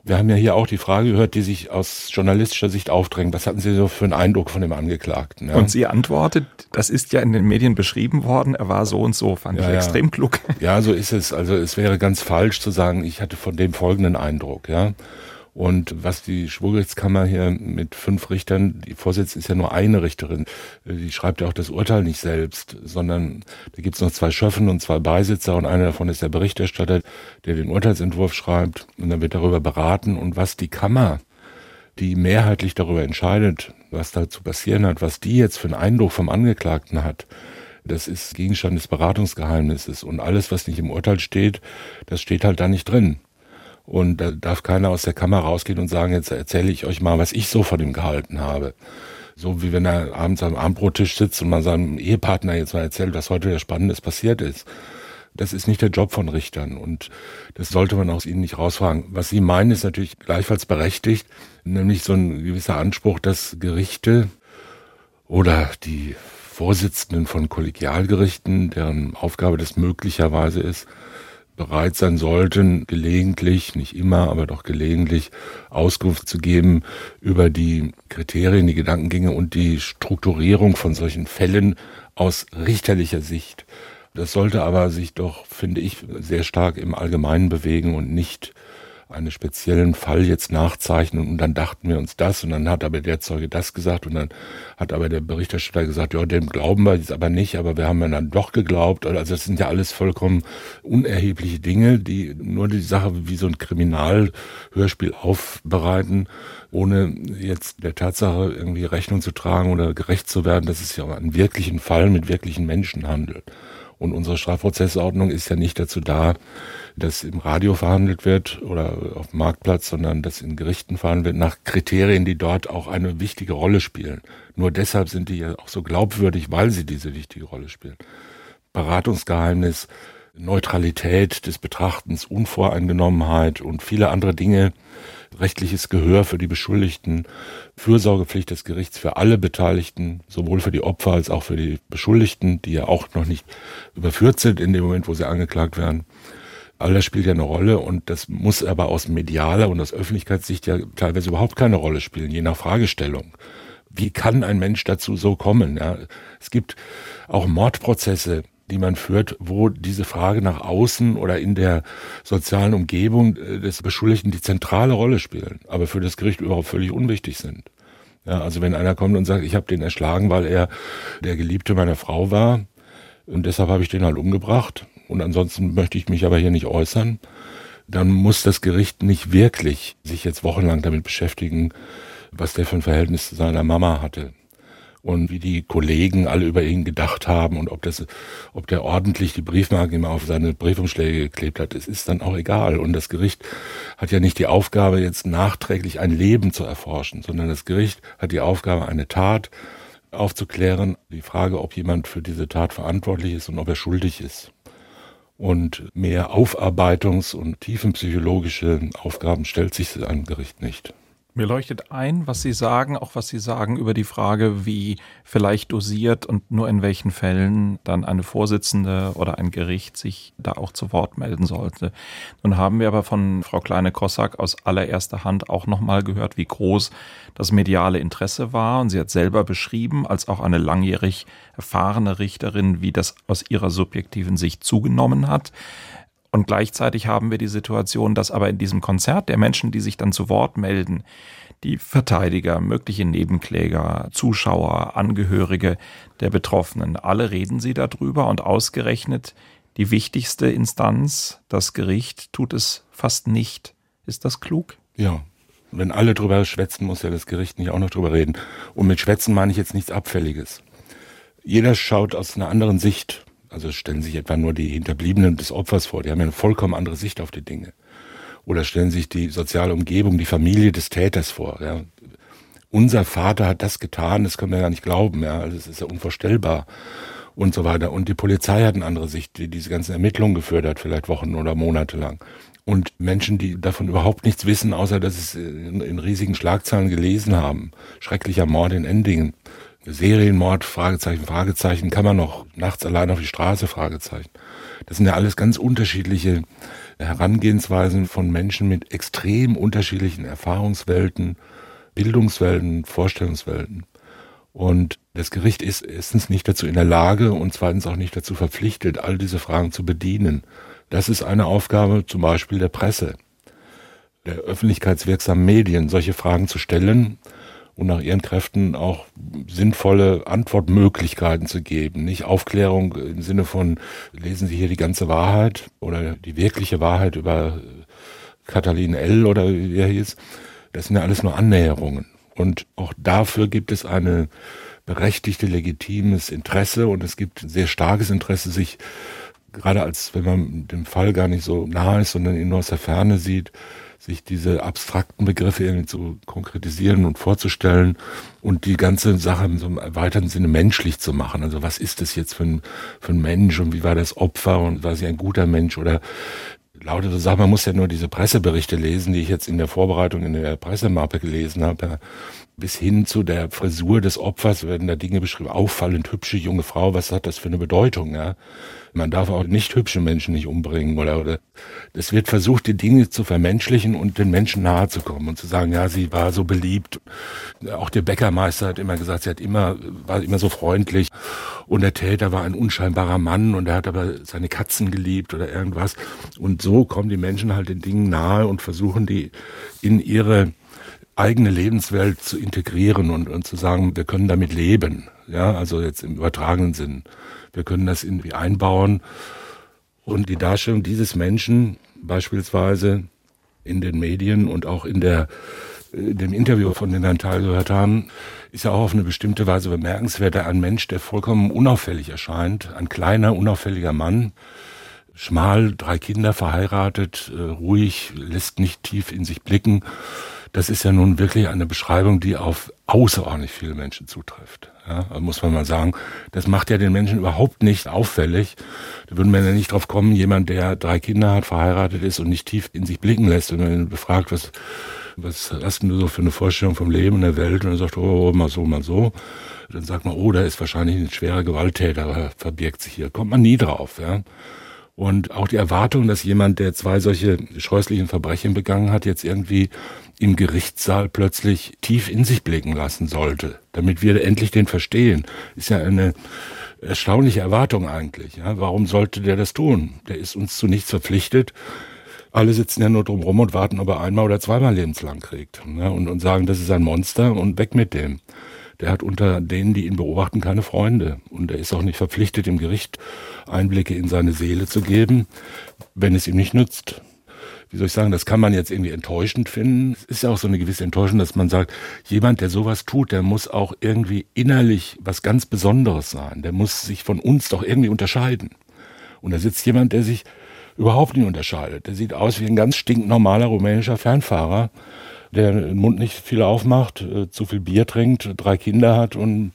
Wir haben ja hier auch die Frage gehört, die sich aus journalistischer Sicht aufdrängt. Was hatten Sie so für einen Eindruck von dem Angeklagten? Ja? Und sie antwortet, das ist ja in den Medien beschrieben worden, er war so und so, fand ja, ich extrem klug. Ja, so ist es. Also es wäre ganz falsch zu sagen, ich hatte von dem folgenden Eindruck, ja. Und was die Schwurgerichtskammer hier mit fünf Richtern, die Vorsitzende ist ja nur eine Richterin, die schreibt ja auch das Urteil nicht selbst, sondern da gibt's noch zwei Schöffen und zwei Beisitzer und einer davon ist der Berichterstatter, der den Urteilsentwurf schreibt. Und dann wird darüber beraten. Und was die Kammer, die mehrheitlich darüber entscheidet, was da zu passieren hat, was die jetzt für einen Eindruck vom Angeklagten hat, das ist Gegenstand des Beratungsgeheimnisses. Und alles, was nicht im Urteil steht, das steht halt da nicht drin. Und da darf keiner aus der Kammer rausgehen und sagen, jetzt erzähle ich euch mal, was ich so von ihm gehalten habe. So wie wenn er abends am Abendbrottisch sitzt und mal seinem Ehepartner jetzt mal erzählt, was heute der Spannendes passiert ist. Das ist nicht der Job von Richtern und das sollte man aus ihnen nicht rausfragen. Was sie meinen, ist natürlich gleichfalls berechtigt, nämlich so ein gewisser Anspruch, dass Gerichte oder die Vorsitzenden von Kollegialgerichten, deren Aufgabe das möglicherweise ist, bereit sein sollten, gelegentlich, nicht immer, aber doch gelegentlich Auskunft zu geben über die Kriterien, die Gedankengänge und die Strukturierung von solchen Fällen aus richterlicher Sicht. Das sollte aber sich doch, finde ich, sehr stark im Allgemeinen bewegen und nicht einen speziellen Fall jetzt nachzeichnen und dann dachten wir uns das und dann hat aber der Zeuge das gesagt und dann hat aber der Berichterstatter gesagt, ja, dem glauben wir jetzt aber nicht, aber wir haben dann doch geglaubt. Also das sind ja alles vollkommen unerhebliche Dinge, die nur die Sache wie so ein Kriminalhörspiel aufbereiten, ohne jetzt der Tatsache irgendwie Rechnung zu tragen oder gerecht zu werden, dass es ja um einen wirklichen Fall mit wirklichen Menschen handelt. Und unsere Strafprozessordnung ist ja nicht dazu da, dass im Radio verhandelt wird oder auf dem Marktplatz, sondern dass in Gerichten verhandelt wird nach Kriterien, die dort auch eine wichtige Rolle spielen. Nur deshalb sind die ja auch so glaubwürdig, weil sie diese wichtige Rolle spielen. Beratungsgeheimnis, Neutralität des Betrachtens, Unvoreingenommenheit und viele andere Dinge, rechtliches Gehör für die Beschuldigten, Fürsorgepflicht des Gerichts für alle Beteiligten, sowohl für die Opfer als auch für die Beschuldigten, die ja auch noch nicht überführt sind in dem Moment, wo sie angeklagt werden. All das spielt ja eine Rolle und das muss aber aus medialer und aus Öffentlichkeitssicht ja teilweise überhaupt keine Rolle spielen, je nach Fragestellung. Wie kann ein Mensch dazu so kommen? Ja, es gibt auch Mordprozesse, die man führt, wo diese Frage nach außen oder in der sozialen Umgebung äh, des Beschuldigten die zentrale Rolle spielen, aber für das Gericht überhaupt völlig unwichtig sind. Ja, also wenn einer kommt und sagt, ich habe den erschlagen, weil er der Geliebte meiner Frau war und deshalb habe ich den halt umgebracht und ansonsten möchte ich mich aber hier nicht äußern, dann muss das Gericht nicht wirklich sich jetzt wochenlang damit beschäftigen, was der für ein Verhältnis zu seiner Mama hatte und wie die Kollegen alle über ihn gedacht haben und ob das, ob der ordentlich die Briefmarken immer auf seine Briefumschläge geklebt hat, es ist dann auch egal. Und das Gericht hat ja nicht die Aufgabe, jetzt nachträglich ein Leben zu erforschen, sondern das Gericht hat die Aufgabe, eine Tat aufzuklären, die Frage, ob jemand für diese Tat verantwortlich ist und ob er schuldig ist. Und mehr Aufarbeitungs- und tiefenpsychologische Aufgaben stellt sich ein Gericht nicht. Mir leuchtet ein, was Sie sagen, auch was Sie sagen über die Frage, wie vielleicht dosiert und nur in welchen Fällen dann eine Vorsitzende oder ein Gericht sich da auch zu Wort melden sollte. Nun haben wir aber von Frau Kleine-Kossack aus allererster Hand auch nochmal gehört, wie groß das mediale Interesse war. Und sie hat selber beschrieben, als auch eine langjährig erfahrene Richterin, wie das aus ihrer subjektiven Sicht zugenommen hat. Und gleichzeitig haben wir die Situation, dass aber in diesem Konzert der Menschen, die sich dann zu Wort melden, die Verteidiger, mögliche Nebenkläger, Zuschauer, Angehörige der Betroffenen, alle reden sie darüber und ausgerechnet die wichtigste Instanz, das Gericht, tut es fast nicht. Ist das klug? Ja. Wenn alle drüber schwätzen, muss ja das Gericht nicht auch noch drüber reden. Und mit Schwätzen meine ich jetzt nichts Abfälliges. Jeder schaut aus einer anderen Sicht also stellen sich etwa nur die Hinterbliebenen des Opfers vor, die haben ja eine vollkommen andere Sicht auf die Dinge. Oder stellen sich die soziale Umgebung, die Familie des Täters vor. Ja. Unser Vater hat das getan, das können wir gar nicht glauben, ja, das ist ja unvorstellbar und so weiter. Und die Polizei hat eine andere Sicht, die diese ganzen Ermittlungen geführt hat, vielleicht Wochen oder Monate lang. Und Menschen, die davon überhaupt nichts wissen, außer dass es in, in riesigen Schlagzeilen gelesen haben. Schrecklicher Mord in Endingen. Serienmord, Fragezeichen, Fragezeichen, kann man noch nachts allein auf die Straße, Fragezeichen. Das sind ja alles ganz unterschiedliche Herangehensweisen von Menschen mit extrem unterschiedlichen Erfahrungswelten, Bildungswelten, Vorstellungswelten. Und das Gericht ist erstens nicht dazu in der Lage und zweitens auch nicht dazu verpflichtet, all diese Fragen zu bedienen. Das ist eine Aufgabe zum Beispiel der Presse, der öffentlichkeitswirksamen Medien, solche Fragen zu stellen und nach ihren Kräften auch sinnvolle Antwortmöglichkeiten zu geben. Nicht Aufklärung im Sinne von, lesen Sie hier die ganze Wahrheit oder die wirkliche Wahrheit über Katalin L. oder wie er hieß. Das sind ja alles nur Annäherungen. Und auch dafür gibt es eine berechtigte, legitimes Interesse und es gibt ein sehr starkes Interesse, sich gerade als wenn man dem Fall gar nicht so nah ist, sondern ihn nur aus der Ferne sieht, sich diese abstrakten Begriffe irgendwie zu konkretisieren und vorzustellen und die ganze Sache in so einem erweiterten Sinne menschlich zu machen. Also was ist das jetzt für ein, für ein Mensch und wie war das Opfer und war sie ein guter Mensch oder lauter so Sachen. Man muss ja nur diese Presseberichte lesen, die ich jetzt in der Vorbereitung in der Pressemappe gelesen habe. Bis hin zu der Frisur des Opfers werden da Dinge beschrieben. Auffallend hübsche junge Frau, was hat das für eine Bedeutung? Ja? Man darf auch nicht hübsche Menschen nicht umbringen oder, oder es wird versucht, die Dinge zu vermenschlichen und den Menschen nahe zu kommen und zu sagen, ja, sie war so beliebt. Auch der Bäckermeister hat immer gesagt, sie hat immer, war immer so freundlich und der Täter war ein unscheinbarer Mann und er hat aber seine Katzen geliebt oder irgendwas. Und so kommen die Menschen halt den Dingen nahe und versuchen die in ihre eigene Lebenswelt zu integrieren und, und zu sagen, wir können damit leben. Ja, also jetzt im übertragenen Sinn. Wir können das irgendwie einbauen. Und die Darstellung dieses Menschen beispielsweise in den Medien und auch in der in dem Interview, von dem wir einen Teil gehört haben, ist ja auch auf eine bestimmte Weise bemerkenswert. Ein Mensch, der vollkommen unauffällig erscheint, ein kleiner, unauffälliger Mann, schmal, drei Kinder verheiratet, äh, ruhig, lässt nicht tief in sich blicken. Das ist ja nun wirklich eine Beschreibung, die auf außerordentlich viele Menschen zutrifft. Ja, muss man mal sagen. Das macht ja den Menschen überhaupt nicht auffällig. Da würden wir ja nicht drauf kommen, jemand, der drei Kinder hat, verheiratet ist und nicht tief in sich blicken lässt, wenn man ihn befragt, was, was hast du so für eine Vorstellung vom Leben und der Welt? Und er sagt, oh, mal so, mal so. Dann sagt man, oh, da ist wahrscheinlich ein schwerer Gewalttäter, verbirgt sich hier. Kommt man nie drauf, ja. Und auch die Erwartung, dass jemand, der zwei solche scheußlichen Verbrechen begangen hat, jetzt irgendwie im Gerichtssaal plötzlich tief in sich blicken lassen sollte, damit wir endlich den verstehen, ist ja eine erstaunliche Erwartung eigentlich. Ja? Warum sollte der das tun? Der ist uns zu nichts verpflichtet. Alle sitzen ja nur drum rum und warten, ob er einmal oder zweimal lebenslang kriegt. Ja? Und, und sagen, das ist ein Monster und weg mit dem. Der hat unter denen, die ihn beobachten, keine Freunde. Und er ist auch nicht verpflichtet, im Gericht Einblicke in seine Seele zu geben, wenn es ihm nicht nützt. Wie soll ich sagen, das kann man jetzt irgendwie enttäuschend finden. Es ist ja auch so eine gewisse Enttäuschung, dass man sagt, jemand, der sowas tut, der muss auch irgendwie innerlich was ganz Besonderes sein. Der muss sich von uns doch irgendwie unterscheiden. Und da sitzt jemand, der sich überhaupt nicht unterscheidet. Der sieht aus wie ein ganz stinknormaler rumänischer Fernfahrer, der den Mund nicht viel aufmacht, äh, zu viel Bier trinkt, drei Kinder hat und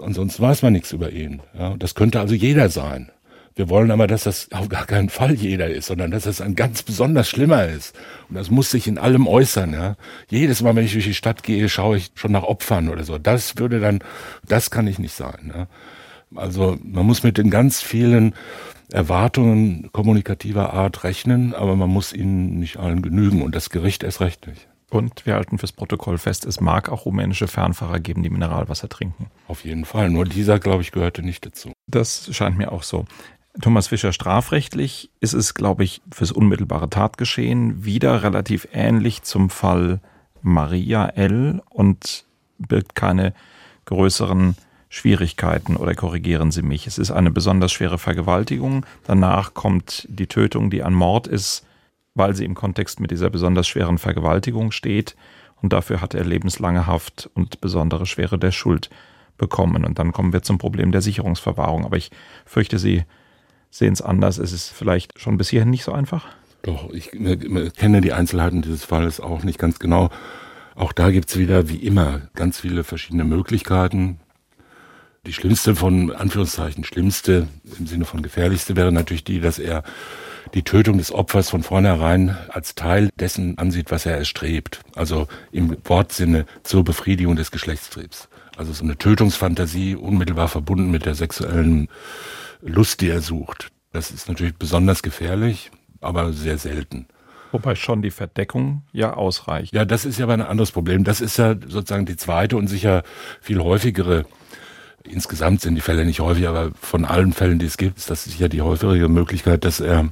ansonsten weiß man nichts über ihn. Ja, das könnte also jeder sein. Wir wollen aber, dass das auf gar keinen Fall jeder ist, sondern dass das ein ganz besonders schlimmer ist. Und das muss sich in allem äußern. Ja. Jedes Mal, wenn ich durch die Stadt gehe, schaue ich schon nach Opfern oder so. Das würde dann, das kann ich nicht sein. Ja. Also man muss mit den ganz vielen Erwartungen kommunikativer Art rechnen, aber man muss ihnen nicht allen genügen und das Gericht erst recht nicht. Und wir halten fürs Protokoll fest, es mag auch rumänische Fernfahrer geben, die Mineralwasser trinken. Auf jeden Fall. Nur dieser, glaube ich, gehörte nicht dazu. Das scheint mir auch so. Thomas Fischer, strafrechtlich ist es, glaube ich, fürs unmittelbare Tatgeschehen wieder relativ ähnlich zum Fall Maria L. und birgt keine größeren Schwierigkeiten oder korrigieren Sie mich. Es ist eine besonders schwere Vergewaltigung. Danach kommt die Tötung, die an Mord ist, weil sie im Kontext mit dieser besonders schweren Vergewaltigung steht. Und dafür hat er lebenslange Haft und besondere Schwere der Schuld bekommen. Und dann kommen wir zum Problem der Sicherungsverwahrung. Aber ich fürchte, Sie sehen es anders. Es ist vielleicht schon bis hierhin nicht so einfach. Doch, ich kenne die Einzelheiten dieses Falles auch nicht ganz genau. Auch da gibt es wieder, wie immer, ganz viele verschiedene Möglichkeiten. Die schlimmste von Anführungszeichen, schlimmste im Sinne von gefährlichste wäre natürlich die, dass er die Tötung des Opfers von vornherein als Teil dessen ansieht, was er erstrebt. Also im Wortsinne zur Befriedigung des Geschlechtstriebs. Also so eine Tötungsfantasie unmittelbar verbunden mit der sexuellen Lust, die er sucht. Das ist natürlich besonders gefährlich, aber sehr selten. Wobei schon die Verdeckung ja ausreicht. Ja, das ist ja aber ein anderes Problem. Das ist ja sozusagen die zweite und sicher viel häufigere. Insgesamt sind die Fälle nicht häufig, aber von allen Fällen, die es gibt, ist das sicher die häufigere Möglichkeit, dass er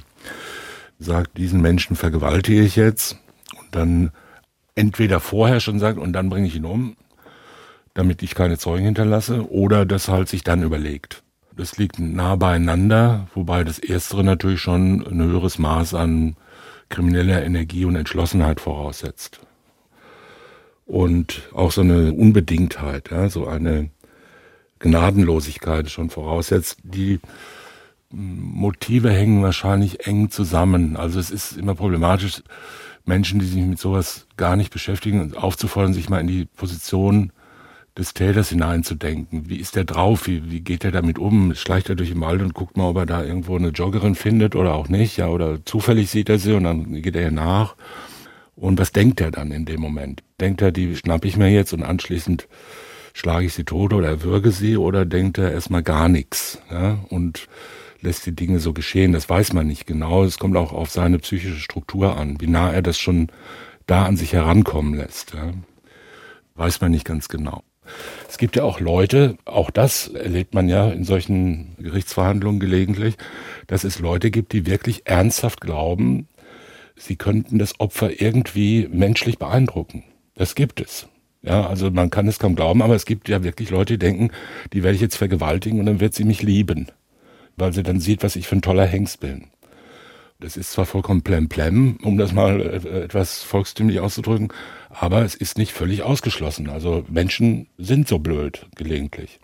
sagt, diesen Menschen vergewaltige ich jetzt und dann entweder vorher schon sagt und dann bringe ich ihn um, damit ich keine Zeugen hinterlasse, oder das halt sich dann überlegt. Das liegt nah beieinander, wobei das Erstere natürlich schon ein höheres Maß an krimineller Energie und Entschlossenheit voraussetzt. Und auch so eine Unbedingtheit, ja, so eine Gnadenlosigkeit schon voraussetzt. Die Motive hängen wahrscheinlich eng zusammen. Also es ist immer problematisch, Menschen, die sich mit sowas gar nicht beschäftigen, aufzufordern, sich mal in die Position des Täters hineinzudenken. Wie ist der drauf? Wie, wie geht er damit um? Schleicht er durch den Wald und guckt mal, ob er da irgendwo eine Joggerin findet oder auch nicht, ja, oder zufällig sieht er sie und dann geht er ihr nach. Und was denkt er dann in dem Moment? Denkt er, die schnapp ich mir jetzt und anschließend schlage ich sie tot oder erwürge sie oder denkt er erstmal gar nichts, ja, und lässt die Dinge so geschehen? Das weiß man nicht genau. Es kommt auch auf seine psychische Struktur an, wie nah er das schon da an sich herankommen lässt, ja. Weiß man nicht ganz genau. Es gibt ja auch Leute, auch das erlebt man ja in solchen Gerichtsverhandlungen gelegentlich, dass es Leute gibt, die wirklich ernsthaft glauben, sie könnten das Opfer irgendwie menschlich beeindrucken. Das gibt es. Ja, also man kann es kaum glauben, aber es gibt ja wirklich Leute, die denken, die werde ich jetzt vergewaltigen und dann wird sie mich lieben, weil sie dann sieht, was ich für ein toller Hengst bin. Das ist zwar vollkommen plemplem, um das mal äh, etwas volkstümlich auszudrücken, aber es ist nicht völlig ausgeschlossen. Also Menschen sind so blöd gelegentlich.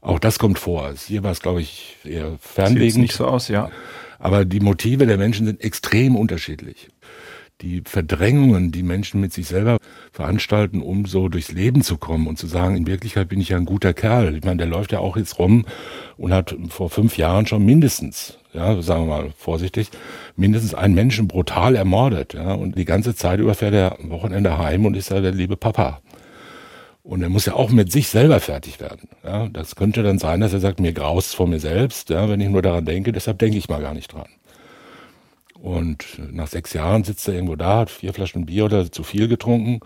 Auch das kommt vor. Hier war es, glaube ich, eher fernliegend. Sieht nicht so aus, ja. Aber die Motive der Menschen sind extrem unterschiedlich die Verdrängungen, die Menschen mit sich selber veranstalten, um so durchs Leben zu kommen und zu sagen, in Wirklichkeit bin ich ja ein guter Kerl. Ich meine, der läuft ja auch jetzt rum und hat vor fünf Jahren schon mindestens, ja, sagen wir mal vorsichtig, mindestens einen Menschen brutal ermordet. Ja, und die ganze Zeit über fährt er am Wochenende heim und ist ja der liebe Papa. Und er muss ja auch mit sich selber fertig werden. Ja, das könnte dann sein, dass er sagt, mir graust vor mir selbst, ja, wenn ich nur daran denke, deshalb denke ich mal gar nicht dran. Und nach sechs Jahren sitzt er irgendwo da, hat vier Flaschen Bier oder zu viel getrunken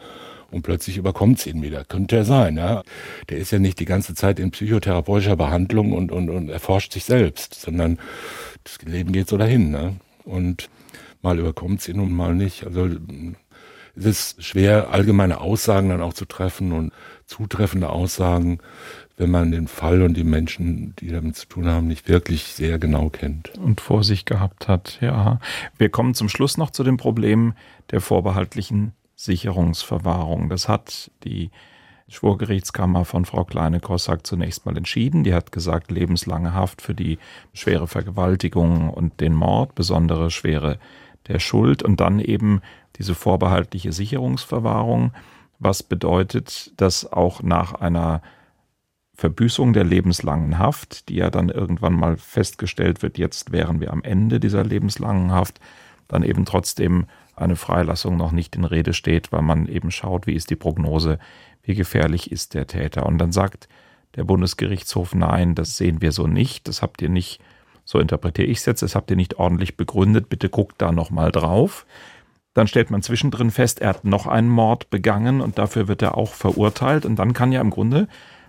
und plötzlich überkommt es ihn wieder. Könnte er sein, ja. Der ist ja nicht die ganze Zeit in psychotherapeutischer Behandlung und, und, und erforscht sich selbst, sondern das Leben geht so dahin, ne? Und mal überkommt es ihn und mal nicht. Also es ist schwer, allgemeine Aussagen dann auch zu treffen und zutreffende Aussagen wenn man den Fall und die Menschen, die damit zu tun haben, nicht wirklich sehr genau kennt. Und vor sich gehabt hat, ja. Wir kommen zum Schluss noch zu dem Problem der vorbehaltlichen Sicherungsverwahrung. Das hat die Schwurgerichtskammer von Frau Kleine-Kossack zunächst mal entschieden. Die hat gesagt, lebenslange Haft für die schwere Vergewaltigung und den Mord, besondere Schwere der Schuld und dann eben diese vorbehaltliche Sicherungsverwahrung, was bedeutet, dass auch nach einer Verbüßung der lebenslangen Haft, die ja dann irgendwann mal festgestellt wird, jetzt wären wir am Ende dieser lebenslangen Haft, dann eben trotzdem eine Freilassung noch nicht in Rede steht, weil man eben schaut, wie ist die Prognose, wie gefährlich ist der Täter. Und dann sagt der Bundesgerichtshof, nein, das sehen wir so nicht, das habt ihr nicht, so interpretiere ich es jetzt, das habt ihr nicht ordentlich begründet, bitte guckt da nochmal drauf. Dann stellt man zwischendrin fest, er hat noch einen Mord begangen und dafür wird er auch verurteilt. Und dann kann ja im Grunde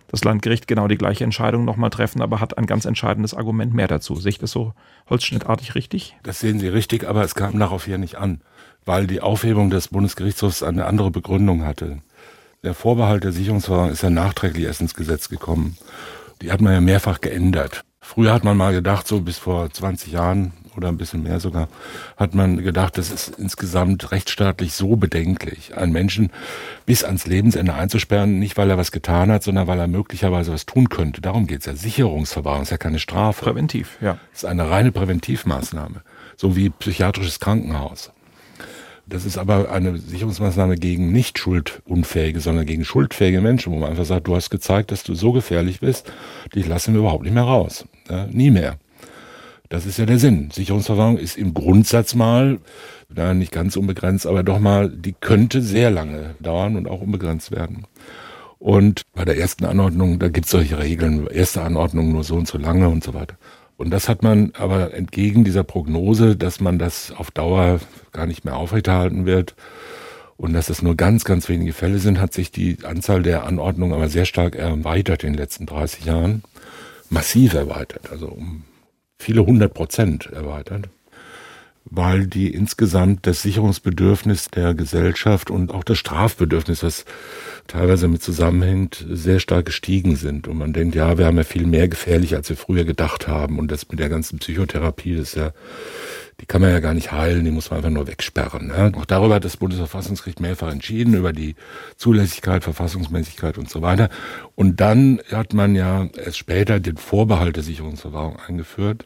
das Landgericht genau die gleiche Entscheidung nochmal treffen, aber hat ein ganz entscheidendes Argument mehr dazu. Sehe ich das so holzschnittartig richtig? Das sehen Sie richtig, aber es kam darauf hier nicht an, weil die Aufhebung des Bundesgerichtshofs eine andere Begründung hatte. Der Vorbehalt der Sicherungsverwahrung ist ja nachträglich erst ins Gesetz gekommen. Die hat man ja mehrfach geändert. Früher hat man mal gedacht, so bis vor 20 Jahren oder ein bisschen mehr sogar, hat man gedacht, das ist insgesamt rechtsstaatlich so bedenklich, einen Menschen bis ans Lebensende einzusperren, nicht weil er was getan hat, sondern weil er möglicherweise was tun könnte. Darum geht's ja. Sicherungsverwahrung ist ja keine Strafe. Präventiv, ja. Das ist eine reine Präventivmaßnahme. So wie psychiatrisches Krankenhaus. Das ist aber eine Sicherungsmaßnahme gegen nicht schuldunfähige, sondern gegen schuldfähige Menschen, wo man einfach sagt, du hast gezeigt, dass du so gefährlich bist, dich lassen wir überhaupt nicht mehr raus. Ja, nie mehr. Das ist ja der Sinn. Sicherungsverwahrung ist im Grundsatz mal, na, nicht ganz unbegrenzt, aber doch mal, die könnte sehr lange dauern und auch unbegrenzt werden. Und bei der ersten Anordnung, da gibt es solche Regeln, erste Anordnung nur so und so lange und so weiter. Und das hat man aber entgegen dieser Prognose, dass man das auf Dauer gar nicht mehr aufrechterhalten wird und dass es nur ganz, ganz wenige Fälle sind, hat sich die Anzahl der Anordnungen aber sehr stark erweitert in den letzten 30 Jahren. Massiv erweitert, also um viele hundert Prozent erweitert weil die insgesamt das Sicherungsbedürfnis der Gesellschaft und auch das Strafbedürfnis, das teilweise mit zusammenhängt, sehr stark gestiegen sind. Und man denkt, ja, wir haben ja viel mehr gefährlich, als wir früher gedacht haben. Und das mit der ganzen Psychotherapie, das ist ja, die kann man ja gar nicht heilen, die muss man einfach nur wegsperren. Ne? Auch darüber hat das Bundesverfassungsgericht mehrfach entschieden, über die Zulässigkeit, Verfassungsmäßigkeit und so weiter. Und dann hat man ja erst später den Vorbehalt der Sicherungsverwahrung eingeführt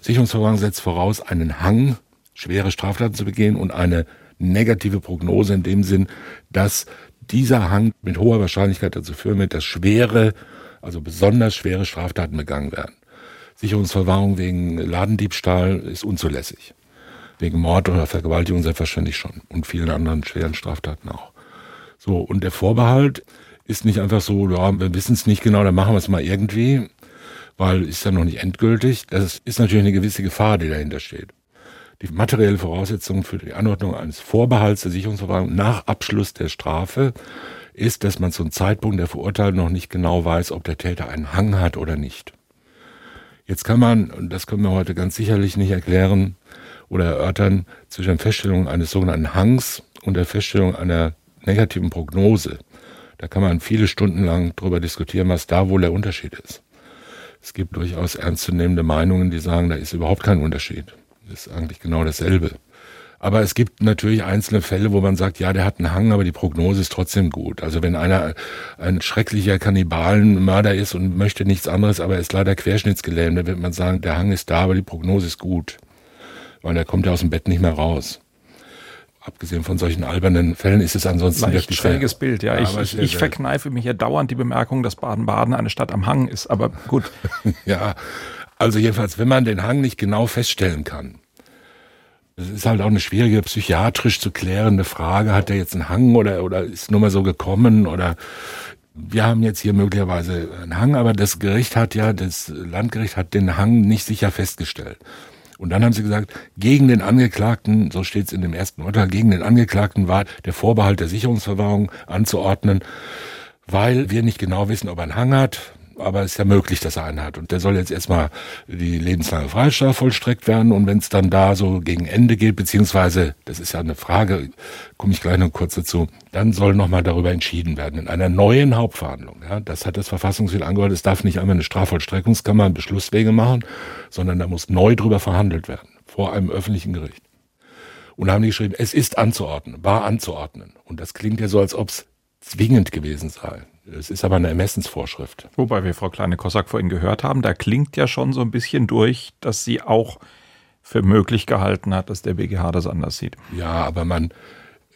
Sicherungsverwahrung setzt voraus einen Hang, schwere Straftaten zu begehen und eine negative Prognose in dem Sinn, dass dieser Hang mit hoher Wahrscheinlichkeit dazu führen wird, dass schwere, also besonders schwere Straftaten begangen werden. Sicherungsverwahrung wegen Ladendiebstahl ist unzulässig. Wegen Mord oder Vergewaltigung selbstverständlich schon und vielen anderen schweren Straftaten auch. So, und der Vorbehalt ist nicht einfach so, ja, wir wissen es nicht genau, dann machen wir es mal irgendwie, weil ist ja noch nicht endgültig. Das ist natürlich eine gewisse Gefahr, die dahinter steht. Die materielle Voraussetzung für die Anordnung eines Vorbehalts der Sicherungsverwahrung nach Abschluss der Strafe ist, dass man zum Zeitpunkt der Verurteilung noch nicht genau weiß, ob der Täter einen Hang hat oder nicht. Jetzt kann man, und das können wir heute ganz sicherlich nicht erklären oder erörtern, zwischen der Feststellung eines sogenannten Hangs und der Feststellung einer negativen Prognose. Da kann man viele Stunden lang darüber diskutieren, was da wohl der Unterschied ist. Es gibt durchaus ernstzunehmende Meinungen, die sagen, da ist überhaupt kein Unterschied. Das ist eigentlich genau dasselbe. Aber es gibt natürlich einzelne Fälle, wo man sagt, ja, der hat einen Hang, aber die Prognose ist trotzdem gut. Also wenn einer ein schrecklicher Kannibalenmörder ist und möchte nichts anderes, aber ist leider querschnittsgelähmt, dann wird man sagen, der Hang ist da, aber die Prognose ist gut. Weil er kommt ja aus dem Bett nicht mehr raus abgesehen von solchen albernen Fällen ist es ansonsten Leicht wirklich schräges Bild. Ja, ja ich, ich verkneife mich ja dauernd die Bemerkung, dass Baden-Baden eine Stadt am Hang ist. Aber gut. [LAUGHS] ja, also jedenfalls, wenn man den Hang nicht genau feststellen kann, das ist halt auch eine schwierige psychiatrisch zu klärende Frage. Hat er jetzt einen Hang oder, oder ist nur mal so gekommen oder wir haben jetzt hier möglicherweise einen Hang, aber das Gericht hat ja, das Landgericht hat den Hang nicht sicher festgestellt. Und dann haben sie gesagt, gegen den Angeklagten, so steht es in dem ersten Urteil, gegen den Angeklagten war der Vorbehalt der Sicherungsverwahrung anzuordnen, weil wir nicht genau wissen, ob er einen Hang hat, aber es ist ja möglich, dass er einen hat. Und der soll jetzt erstmal die lebenslange Freistrafe vollstreckt werden. Und wenn es dann da so gegen Ende geht, beziehungsweise, das ist ja eine Frage, komme ich gleich noch kurz dazu, dann soll nochmal darüber entschieden werden in einer neuen Hauptverhandlung. Ja, das hat das Verfassungsgericht angehört. Es darf nicht einmal eine Strafvollstreckungskammer einen Beschlusswege machen, sondern da muss neu drüber verhandelt werden vor einem öffentlichen Gericht. Und da haben die geschrieben, es ist anzuordnen, war anzuordnen. Und das klingt ja so, als ob es zwingend gewesen sei. Es ist aber eine Ermessensvorschrift. Wobei wir Frau Kleine-Kossack vorhin gehört haben, da klingt ja schon so ein bisschen durch, dass sie auch für möglich gehalten hat, dass der BGH das anders sieht. Ja, aber man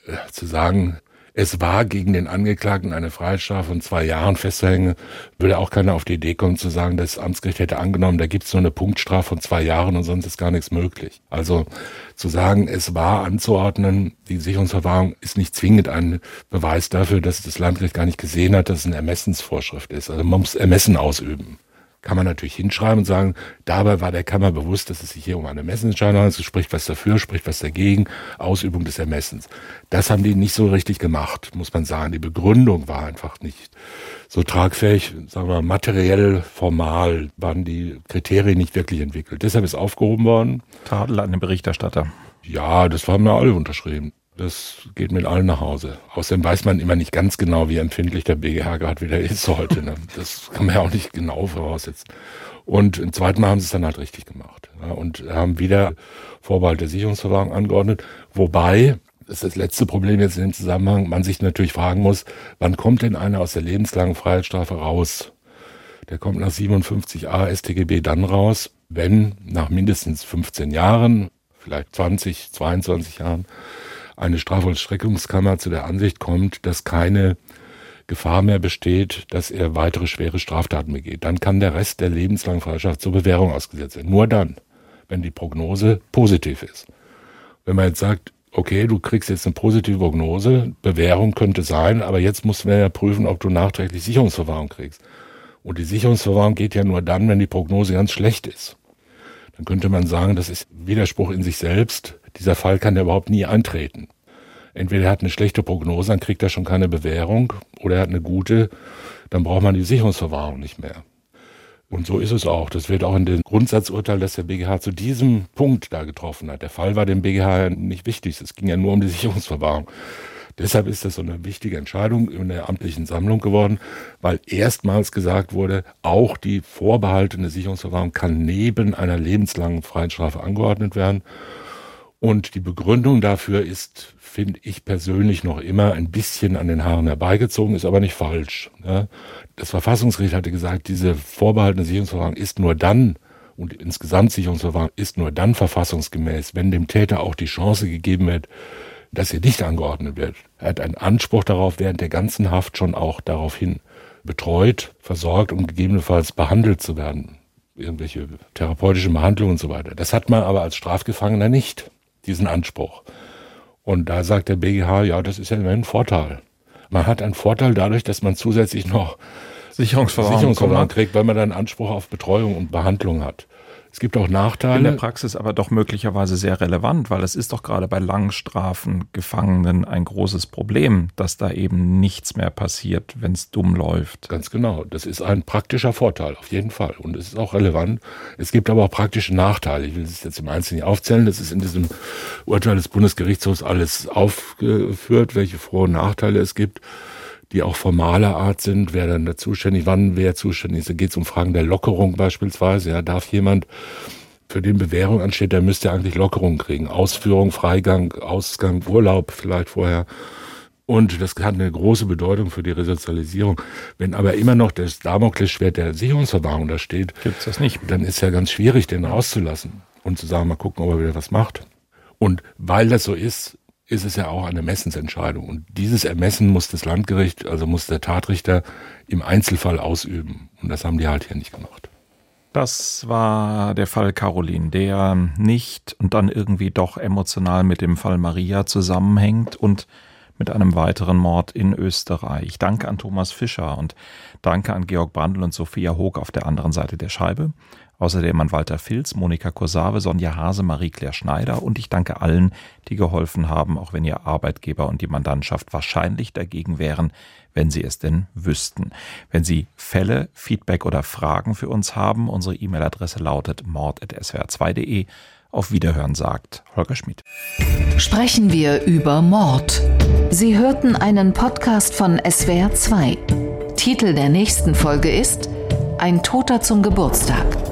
äh, zu sagen, es war gegen den Angeklagten eine Freiheitsstrafe von zwei Jahren festzuhängen, würde auch keiner auf die Idee kommen zu sagen, das Amtsgericht hätte angenommen, da gibt es nur eine Punktstrafe von zwei Jahren und sonst ist gar nichts möglich. Also zu sagen, es war anzuordnen, die Sicherungsverwahrung ist nicht zwingend ein Beweis dafür, dass das Landgericht gar nicht gesehen hat, dass es eine Ermessensvorschrift ist. Also man muss Ermessen ausüben kann man natürlich hinschreiben und sagen, dabei war der Kammer bewusst, dass es sich hier um eine Ermessensentscheidung handelt, es spricht was dafür, spricht was dagegen, Ausübung des Ermessens. Das haben die nicht so richtig gemacht, muss man sagen. Die Begründung war einfach nicht so tragfähig, sagen wir materiell, formal waren die Kriterien nicht wirklich entwickelt. Deshalb ist aufgehoben worden. Tadel an den Berichterstatter. Ja, das haben wir alle unterschrieben. Das geht mit allen nach Hause. Außerdem weiß man immer nicht ganz genau, wie empfindlich der BGH gerade wieder ist heute. Ne? Das kann man ja auch nicht genau voraussetzen. Und im zweiten Mal haben sie es dann halt richtig gemacht. Ja, und haben wieder Vorbehalt der Sicherungsverwahrung angeordnet. Wobei, das ist das letzte Problem jetzt in dem Zusammenhang, man sich natürlich fragen muss, wann kommt denn einer aus der lebenslangen Freiheitsstrafe raus? Der kommt nach 57a StGB dann raus, wenn nach mindestens 15 Jahren, vielleicht 20, 22 Jahren, eine Strafvollstreckungskammer zu der Ansicht kommt, dass keine Gefahr mehr besteht, dass er weitere schwere Straftaten begeht, dann kann der Rest der lebenslangen Freiheit zur Bewährung ausgesetzt werden. Nur dann, wenn die Prognose positiv ist. Wenn man jetzt sagt, okay, du kriegst jetzt eine positive Prognose, Bewährung könnte sein, aber jetzt muss man ja prüfen, ob du nachträglich Sicherungsverwahrung kriegst. Und die Sicherungsverwahrung geht ja nur dann, wenn die Prognose ganz schlecht ist. Dann könnte man sagen, das ist Widerspruch in sich selbst. Dieser Fall kann ja überhaupt nie eintreten. Entweder er hat eine schlechte Prognose, dann kriegt er schon keine Bewährung, oder er hat eine gute, dann braucht man die Sicherungsverwahrung nicht mehr. Und so ist es auch. Das wird auch in dem Grundsatzurteil, das der BGH zu diesem Punkt da getroffen hat. Der Fall war dem BGH nicht wichtig. Es ging ja nur um die Sicherungsverwahrung. Deshalb ist das so eine wichtige Entscheidung in der amtlichen Sammlung geworden, weil erstmals gesagt wurde, auch die vorbehaltene Sicherungsverwahrung kann neben einer lebenslangen Freiheitsstrafe angeordnet werden. Und die Begründung dafür ist, finde ich persönlich noch immer ein bisschen an den Haaren herbeigezogen, ist aber nicht falsch. Das Verfassungsgericht hatte gesagt, diese vorbehaltene Sicherungsverwahrung ist nur dann und insgesamt Sicherungsverfahren ist nur dann verfassungsgemäß, wenn dem Täter auch die Chance gegeben wird, dass sie nicht angeordnet wird. Er hat einen Anspruch darauf, während der ganzen Haft schon auch daraufhin betreut, versorgt und gegebenenfalls behandelt zu werden. Irgendwelche therapeutischen Behandlungen und so weiter. Das hat man aber als Strafgefangener nicht diesen Anspruch. Und da sagt der BGH, ja, das ist ja ein Vorteil. Man hat einen Vorteil dadurch, dass man zusätzlich noch Sicherungsverwahrung, Sicherungsverwahrung kriegt, weil man dann Anspruch auf Betreuung und Behandlung hat. Es gibt auch Nachteile. In der Praxis aber doch möglicherweise sehr relevant, weil es ist doch gerade bei Langstrafen Gefangenen ein großes Problem, dass da eben nichts mehr passiert, wenn es dumm läuft. Ganz genau. Das ist ein praktischer Vorteil, auf jeden Fall. Und es ist auch relevant. Es gibt aber auch praktische Nachteile. Ich will es jetzt im Einzelnen nicht aufzählen. Das ist in diesem Urteil des Bundesgerichtshofs alles aufgeführt, welche Vor- und Nachteile es gibt die auch formaler Art sind, wer dann da zuständig, wann wer zuständig ist. Da geht es um Fragen der Lockerung beispielsweise. Ja, darf jemand, für den Bewährung ansteht, der müsste eigentlich Lockerung kriegen. Ausführung, Freigang, Ausgang, Urlaub vielleicht vorher. Und das hat eine große Bedeutung für die Resozialisierung. Wenn aber immer noch das Damoklesschwert der Sicherungsverwahrung da steht, Gibt's das nicht. dann ist ja ganz schwierig, den rauszulassen und zu sagen, mal gucken, ob er wieder was macht. Und weil das so ist, ist es ja auch eine Ermessensentscheidung. Und dieses Ermessen muss das Landgericht, also muss der Tatrichter im Einzelfall ausüben. Und das haben die halt hier nicht gemacht. Das war der Fall Caroline, der nicht und dann irgendwie doch emotional mit dem Fall Maria zusammenhängt und mit einem weiteren Mord in Österreich. Danke an Thomas Fischer und danke an Georg Brandl und Sophia Hoog auf der anderen Seite der Scheibe. Außerdem an Walter Filz, Monika Korsave, Sonja Hase, Marie-Claire Schneider und ich danke allen, die geholfen haben, auch wenn ihr Arbeitgeber und die Mandantschaft wahrscheinlich dagegen wären, wenn Sie es denn wüssten. Wenn Sie Fälle, Feedback oder Fragen für uns haben, unsere E-Mail-Adresse lautet mord.swr2.de. Auf Wiederhören sagt Holger Schmidt. Sprechen wir über Mord. Sie hörten einen Podcast von SWR2. Titel der nächsten Folge ist Ein Toter zum Geburtstag.